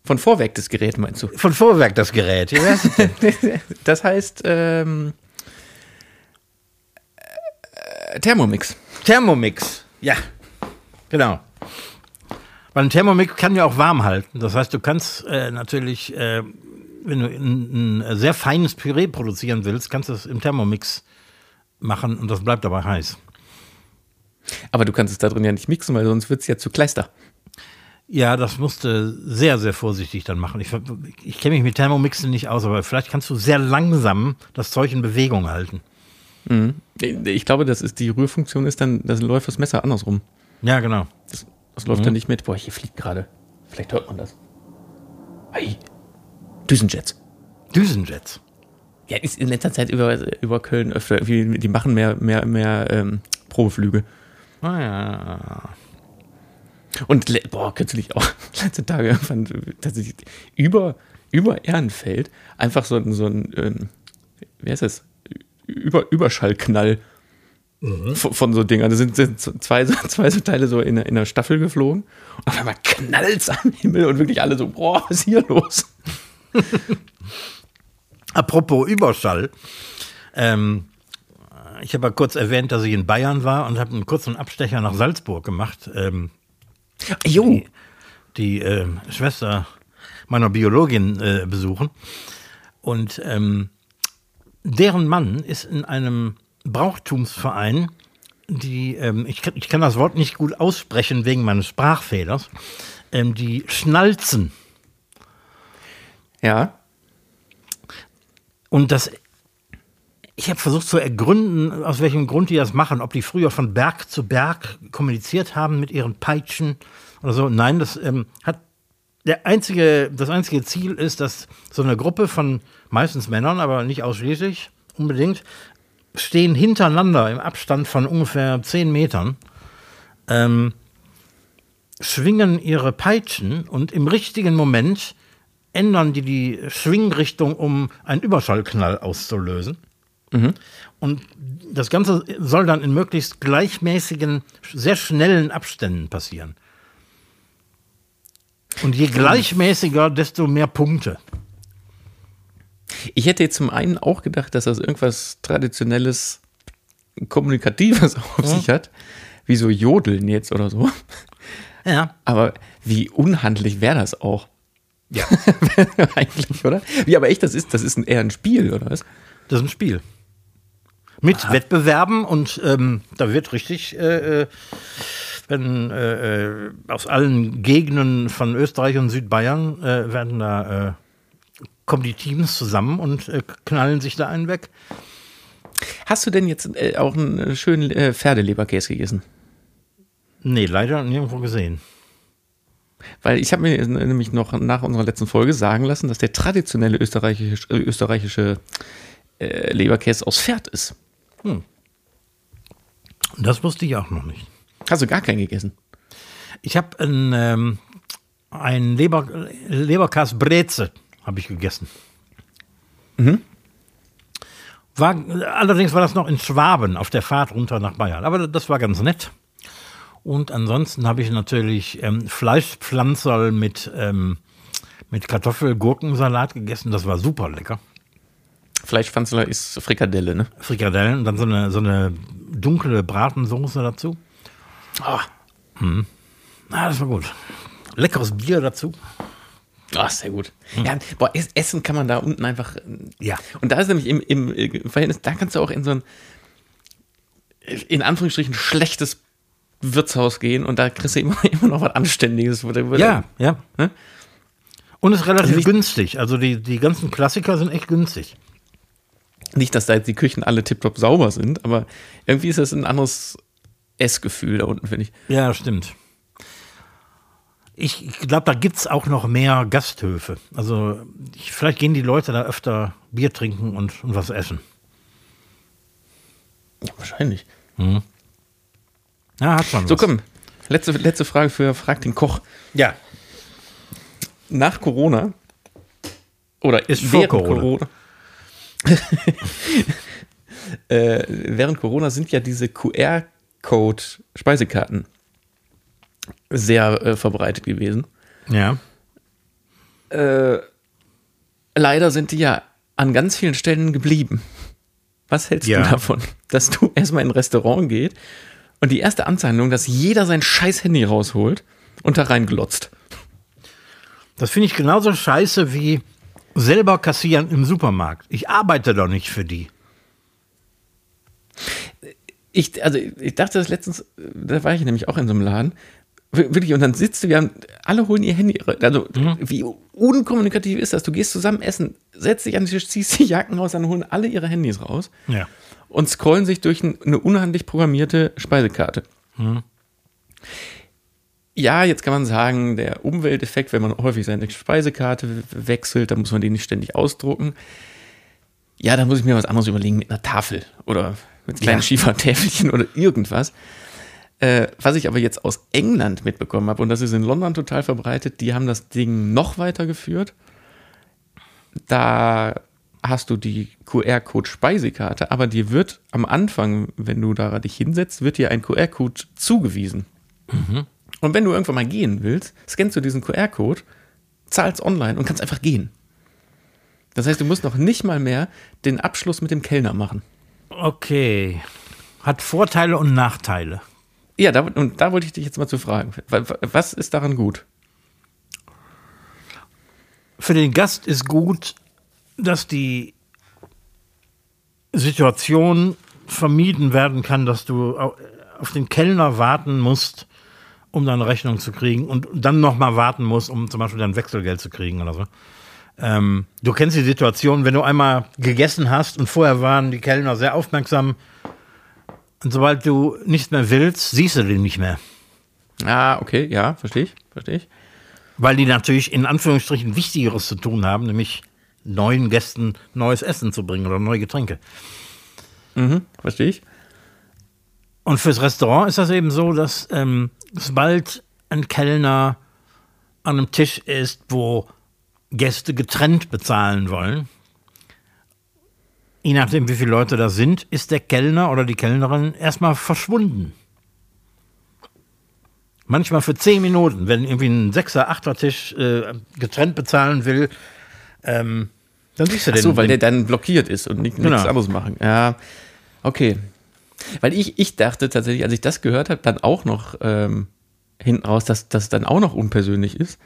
von Vorwerk das Gerät meinst du? von Vorwerk das Gerät. Denn? Das heißt ähm, äh, Thermomix. Thermomix. Ja, genau. Weil ein Thermomix kann ja auch warm halten. Das heißt, du kannst äh, natürlich, äh, wenn du ein, ein sehr feines Püree produzieren willst, kannst du es im Thermomix machen und das bleibt dabei heiß. Aber du kannst es da drin ja nicht mixen, weil sonst wird es ja zu Kleister. Ja, das musst du sehr, sehr vorsichtig dann machen. Ich, ich kenne mich mit Thermomixen nicht aus, aber vielleicht kannst du sehr langsam das Zeug in Bewegung halten. Ich glaube, das ist die Rührfunktion ist dann, das läuft das Messer andersrum. Ja, genau. Das, das läuft dann nicht mit. Boah, hier fliegt gerade. Vielleicht hört man das. Ei. Düsenjets. Düsenjets. Ja, ist in letzter Zeit über, über Köln öfter. Die machen mehr, mehr, mehr ähm, Probeflüge. Ah, ja. Und boah, kürzlich auch letzte Tage fand tatsächlich über, über Ehrenfeld einfach so ein, so ein ähm, wie heißt das? Über, Überschallknall von, von so Dingern. Da sind, sind zwei, so- zwei so Teile so in, der- in der Staffel geflogen und auf einmal knallt's am Himmel und wirklich alle so, boah, was ist hier los? Apropos Überschall. Ähm, ich habe ja kurz erwähnt, dass ich in Bayern war und habe einen kurzen Abstecher nach Salzburg gemacht. Ähm, Jo. die äh, Schwester meiner Biologin äh, besuchen. Und ähm, deren Mann ist in einem Brauchtumsverein, die, ähm, ich, kann, ich kann das Wort nicht gut aussprechen wegen meines Sprachfehlers, ähm, die Schnalzen. Ja. Und das, ich habe versucht zu ergründen, aus welchem Grund die das machen, ob die früher von Berg zu Berg kommuniziert haben mit ihren Peitschen oder so. Nein, das ähm, hat der einzige, das einzige Ziel ist, dass so eine Gruppe von meistens Männern, aber nicht ausschließlich unbedingt, stehen hintereinander im Abstand von ungefähr zehn Metern, ähm, schwingen ihre Peitschen und im richtigen Moment ändern die die Schwingrichtung, um einen Überschallknall auszulösen. Und das Ganze soll dann in möglichst gleichmäßigen, sehr schnellen Abständen passieren. Und je gleichmäßiger, desto mehr Punkte. Ich hätte jetzt zum einen auch gedacht, dass das irgendwas Traditionelles, Kommunikatives auf sich hat, wie so Jodeln jetzt oder so. Ja. Aber wie unhandlich wäre das auch? Ja. Eigentlich, oder? Wie aber echt, das ist, das ist ein, eher ein Spiel, oder was? Das ist ein Spiel. Mit Wettbewerben und ähm, da wird richtig, äh, äh, wenn äh, äh, aus allen Gegenden von Österreich und Südbayern äh, werden da, äh, kommen die Teams zusammen und äh, knallen sich da einen weg. Hast du denn jetzt äh, auch einen schönen äh, Pferdeleberkäse gegessen? Nee, leider nirgendwo gesehen. Weil ich habe mir nämlich noch nach unserer letzten Folge sagen lassen, dass der traditionelle österreichische, äh, österreichische äh, Leberkäse aus Pferd ist. Das wusste ich auch noch nicht. Hast du gar keinen gegessen? Ich habe ein, ähm, ein Leber, Leberkas Breze habe ich gegessen. War, allerdings war das noch in Schwaben auf der Fahrt runter nach Bayern. Aber das war ganz nett. Und ansonsten habe ich natürlich ähm, Fleischpflanzerl mit, ähm, mit Kartoffel-Gurkensalat gegessen. Das war super lecker. Fleischpfanzler ist Frikadelle, ne? Frikadellen und dann so eine, so eine dunkle Bratensoße dazu. Ah, Ah, das war gut. Leckeres Bier dazu. ah, sehr gut. Ja, boah, es- essen kann man da unten einfach. Ja. Und da ist nämlich im, im äh, Verhältnis, da kannst du auch in so ein, in Anführungsstrichen, schlechtes Wirtshaus gehen und da kriegst du immer, immer noch was Anständiges. Ja, ja. Ne? Und ist relativ Also nicht- günstig. Also die, die ganzen Klassiker sind echt günstig. Nicht, dass da jetzt die Küchen alle tiptop sauber sind, aber irgendwie ist das ein anderes Essgefühl da unten, finde ich. Ja, stimmt. Ich glaube, da gibt es auch noch mehr Gasthöfe. Also ich, vielleicht gehen die Leute da öfter Bier trinken und, und was essen. Ja, wahrscheinlich. Ja, hat schon So, was. komm. Letzte, letzte Frage für Frag den Koch. Ja, Nach Corona oder Ist vor während Corona. Corona. äh, während Corona sind ja diese QR-Code-Speisekarten sehr äh, verbreitet gewesen. ja. Äh, leider sind die ja an ganz vielen Stellen geblieben. Was hältst Ja. du davon, dass du erstmal in ein Restaurant geht und die erste Anzeichnung, dass jeder sein scheiß Handy rausholt und da reinglotzt? Das finde ich genauso scheiße wie selber kassieren im Supermarkt. Ich arbeite doch nicht für die. Ich, also ich dachte das letztens, da war ich nämlich auch in so einem Laden, Wir- wirklich, und dann sitzt du, wir haben, alle holen ihr Handy, also wie unkommunikativ ist das? Du gehst zusammen essen, setzt dich an den Tisch, ziehst die Jacken raus, dann holen alle ihre Handys raus Ja. Und scrollen sich durch ein, eine unhandlich programmierte Speisekarte. Ja, jetzt kann man sagen, der Umwelteffekt, wenn man häufig seine Speisekarte wechselt, dann muss man die nicht ständig ausdrucken. Ja, da muss ich mir was anderes überlegen mit einer Tafel oder mit kleinen Ja. Schiefertäfelchen oder irgendwas. Äh, was ich aber jetzt aus England mitbekommen habe, und das ist in London total verbreitet, die haben das Ding noch weitergeführt. Da hast du die QR-Code-Speisekarte, aber dir wird am Anfang, wenn du da dich hinsetzt, wird dir ein QR-Code zugewiesen. Und wenn du irgendwann mal gehen willst, scannst du diesen QR-Code, zahlst online und kannst einfach gehen. Das heißt, du musst noch nicht mal mehr den Abschluss mit dem Kellner machen. Okay. Hat Vorteile und Nachteile. Ja, da, und da wollte ich dich jetzt mal zu fragen. Wa- wa- Was ist daran gut? Für den Gast ist gut, dass die Situation vermieden werden kann, dass du au- auf den Kellner warten musst, um deine Rechnung zu kriegen und dann nochmal warten musst, um zum Beispiel dein Wechselgeld zu kriegen oder so. Ähm, du kennst die Situation, wenn du einmal gegessen hast und vorher waren die Kellner sehr aufmerksam und sobald du nichts mehr willst, siehst du den nicht mehr. Ah, okay, ja, verstehe ich, verstehe ich. Weil die natürlich in Anführungsstrichen Wichtigeres zu tun haben, nämlich neuen Gästen neues Essen zu bringen oder neue Getränke. Mhm, verstehe ich. Und fürs Restaurant ist das eben so, dass ähm, sobald ein Kellner an einem Tisch ist, wo Gäste getrennt bezahlen wollen. Je nachdem, wie viele Leute da sind, ist der Kellner oder die Kellnerin erstmal verschwunden. Manchmal für zehn Minuten, wenn irgendwie ein Sechser-, Achter-Tisch äh, getrennt bezahlen will, ähm, dann siehst du Ach so, weil der dann blockiert ist und nicht, Genau. nichts anderes machen. Ja, okay. Weil ich, ich dachte tatsächlich, als ich das gehört habe, dann auch noch ähm, hinten raus, dass das dann auch noch unpersönlich ist.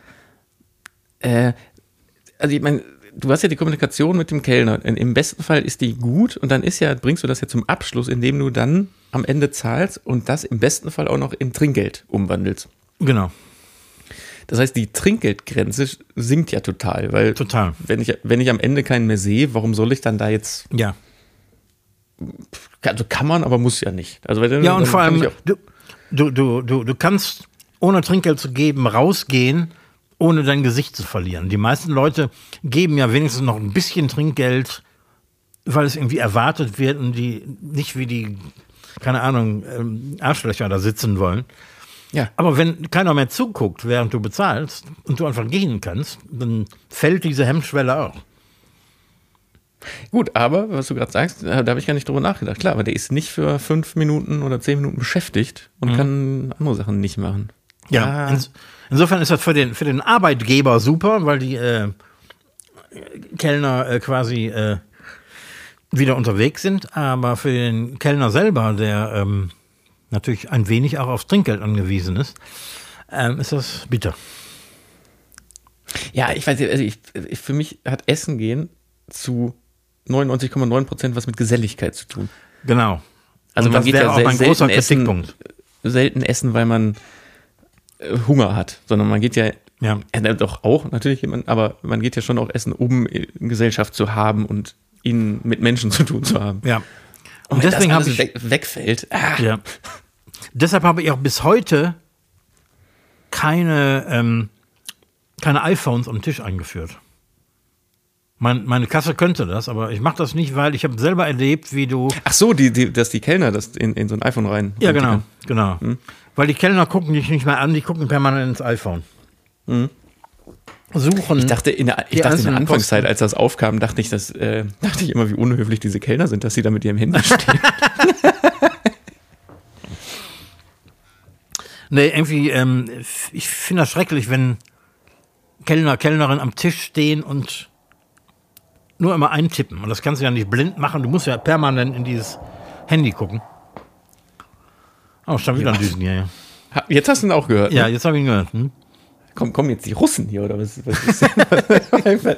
Äh, also ich meine, du hast ja die Kommunikation mit dem Kellner. Im besten Fall ist die gut und dann ist ja, bringst du das ja zum Abschluss, indem du dann am Ende zahlst und das im besten Fall auch noch in Trinkgeld umwandelst. genau, Das heißt, die Trinkgeldgrenze sinkt ja total, weil total. wenn ich, wenn ich am Ende keinen mehr sehe, warum soll ich dann da jetzt Ja. Also kann man, aber muss ja nicht. Also wenn, Ja, und dann vor allem, du, du, du, du kannst ohne Trinkgeld zu geben rausgehen, ohne dein Gesicht zu verlieren. Die meisten Leute geben ja wenigstens noch ein bisschen Trinkgeld, weil es irgendwie erwartet wird und die nicht wie die, keine Ahnung, ähm, Arschlöcher da sitzen wollen. Ja. Aber wenn keiner mehr zuguckt, während du bezahlst und du einfach gehen kannst, dann fällt diese Hemmschwelle auch. Gut, aber was du gerade sagst, da habe ich gar nicht drüber nachgedacht. Klar, aber der ist nicht für fünf Minuten oder zehn Minuten beschäftigt und kann andere Sachen nicht machen. Ja, Ah. ins, insofern ist das für den, für den Arbeitgeber super, weil die äh, Kellner äh, quasi äh, wieder unterwegs sind, aber für den Kellner selber, der ähm, natürlich ein wenig auch aufs Trinkgeld angewiesen ist, ähm, ist das bitter. Ja, ich weiß nicht, also ich, ich, für mich hat Essen gehen zu 99,9 Prozent was mit Geselligkeit zu tun. Genau. Also Und man geht ja auch mein großer selten essen, Kritikpunkt. selten essen, weil man äh, Hunger hat, sondern man geht ja, Ja. ja doch auch natürlich, jemand, aber man geht ja schon auch essen, um Gesellschaft zu haben und ihn mit Menschen zu tun zu haben. Ja. Und, Und deswegen habe ich weg, wegfällt. Ah, Ja. Deshalb habe ich auch bis heute keine, ähm, keine iPhones am Tisch eingeführt. Mein, meine Kasse könnte das, aber ich mache das nicht, weil ich habe selber erlebt, wie du. Ach so, die, die, dass die Kellner das in, in so ein iPhone rein. Ja, genau, genau. Weil die Kellner gucken dich nicht mehr an, die gucken permanent ins iPhone. Suchen. Ich dachte, in der, ich dachte in der Anfangszeit, Posten. als das aufkam, dachte ich, dass, äh, dachte ich immer, wie unhöflich diese Kellner sind, dass sie da mit ihrem Handy stehen. Nee, irgendwie, ähm, ich finde das schrecklich, wenn Kellner, Kellnerin am Tisch stehen und nur immer eintippen. Und das kannst du ja nicht blind machen. Du musst ja permanent in dieses Handy gucken. Oh, stand wieder ein Düsen hier. Ja, Jetzt hast du ihn auch gehört. ja Ne? jetzt habe ich ihn gehört. Hm? Komm, kommen jetzt die Russen hier oder was, was ist denn?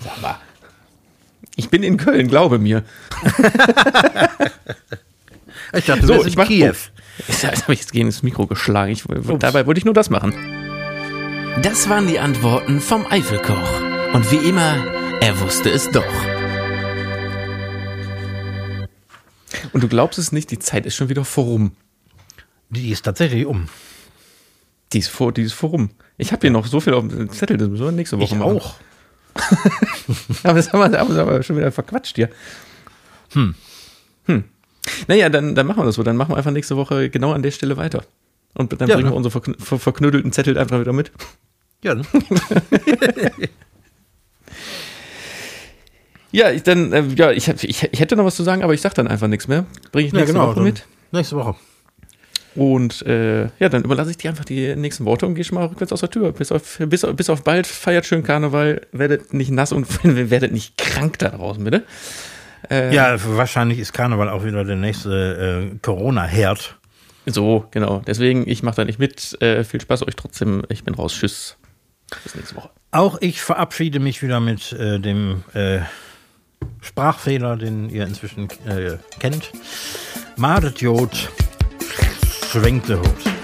Sag mal. Ich bin in Köln, glaube mir. Ich dachte, So, ich mach- Kiew. Jetzt habe ich jetzt gegen das Mikro geschlagen. Ich, dabei wollte ich nur das machen. Das waren die Antworten vom Eifelkoch. Und wie immer, er wusste es doch. Und du glaubst es nicht, die Zeit ist schon wieder vorum. Die ist tatsächlich um. Die ist, vor, die ist vorum. Ich habe hier noch so viel auf dem Zettel, das müssen wir nächste Woche Ich machen. auch. Aber das haben wir, haben wir schon wieder verquatscht hier. Hm. Hm. Naja, dann, dann machen wir das so. Dann machen wir einfach nächste Woche genau an der Stelle weiter. Und dann Ja, bringen ne? wir unsere verkn ver verknüttelten Zettel einfach wieder mit. Ja, ne? Ja, ich, dann, äh, ja, ich, ich, ich hätte noch was zu sagen, aber ich sag dann einfach nichts mehr. Bringe ich ja nächste genau. Woche mit. Nächste Woche. Und äh, ja, dann überlasse ich dir einfach die nächsten Worte und gehe schon mal rückwärts aus der Tür. Bis auf, bis, bis auf bald, feiert schön Karneval, werdet nicht nass und werdet nicht krank da draußen, bitte. Äh, Ja, wahrscheinlich ist Karneval auch wieder der nächste äh, Corona-Herd. So, genau. Deswegen, ich mache da nicht mit. Äh, viel Spaß euch trotzdem. Ich bin raus. Tschüss. Bis nächste Woche. Auch ich verabschiede mich wieder mit äh, dem äh, Sprachfehler, den ihr inzwischen kennt. Madet Jod, schwenkt der Hut.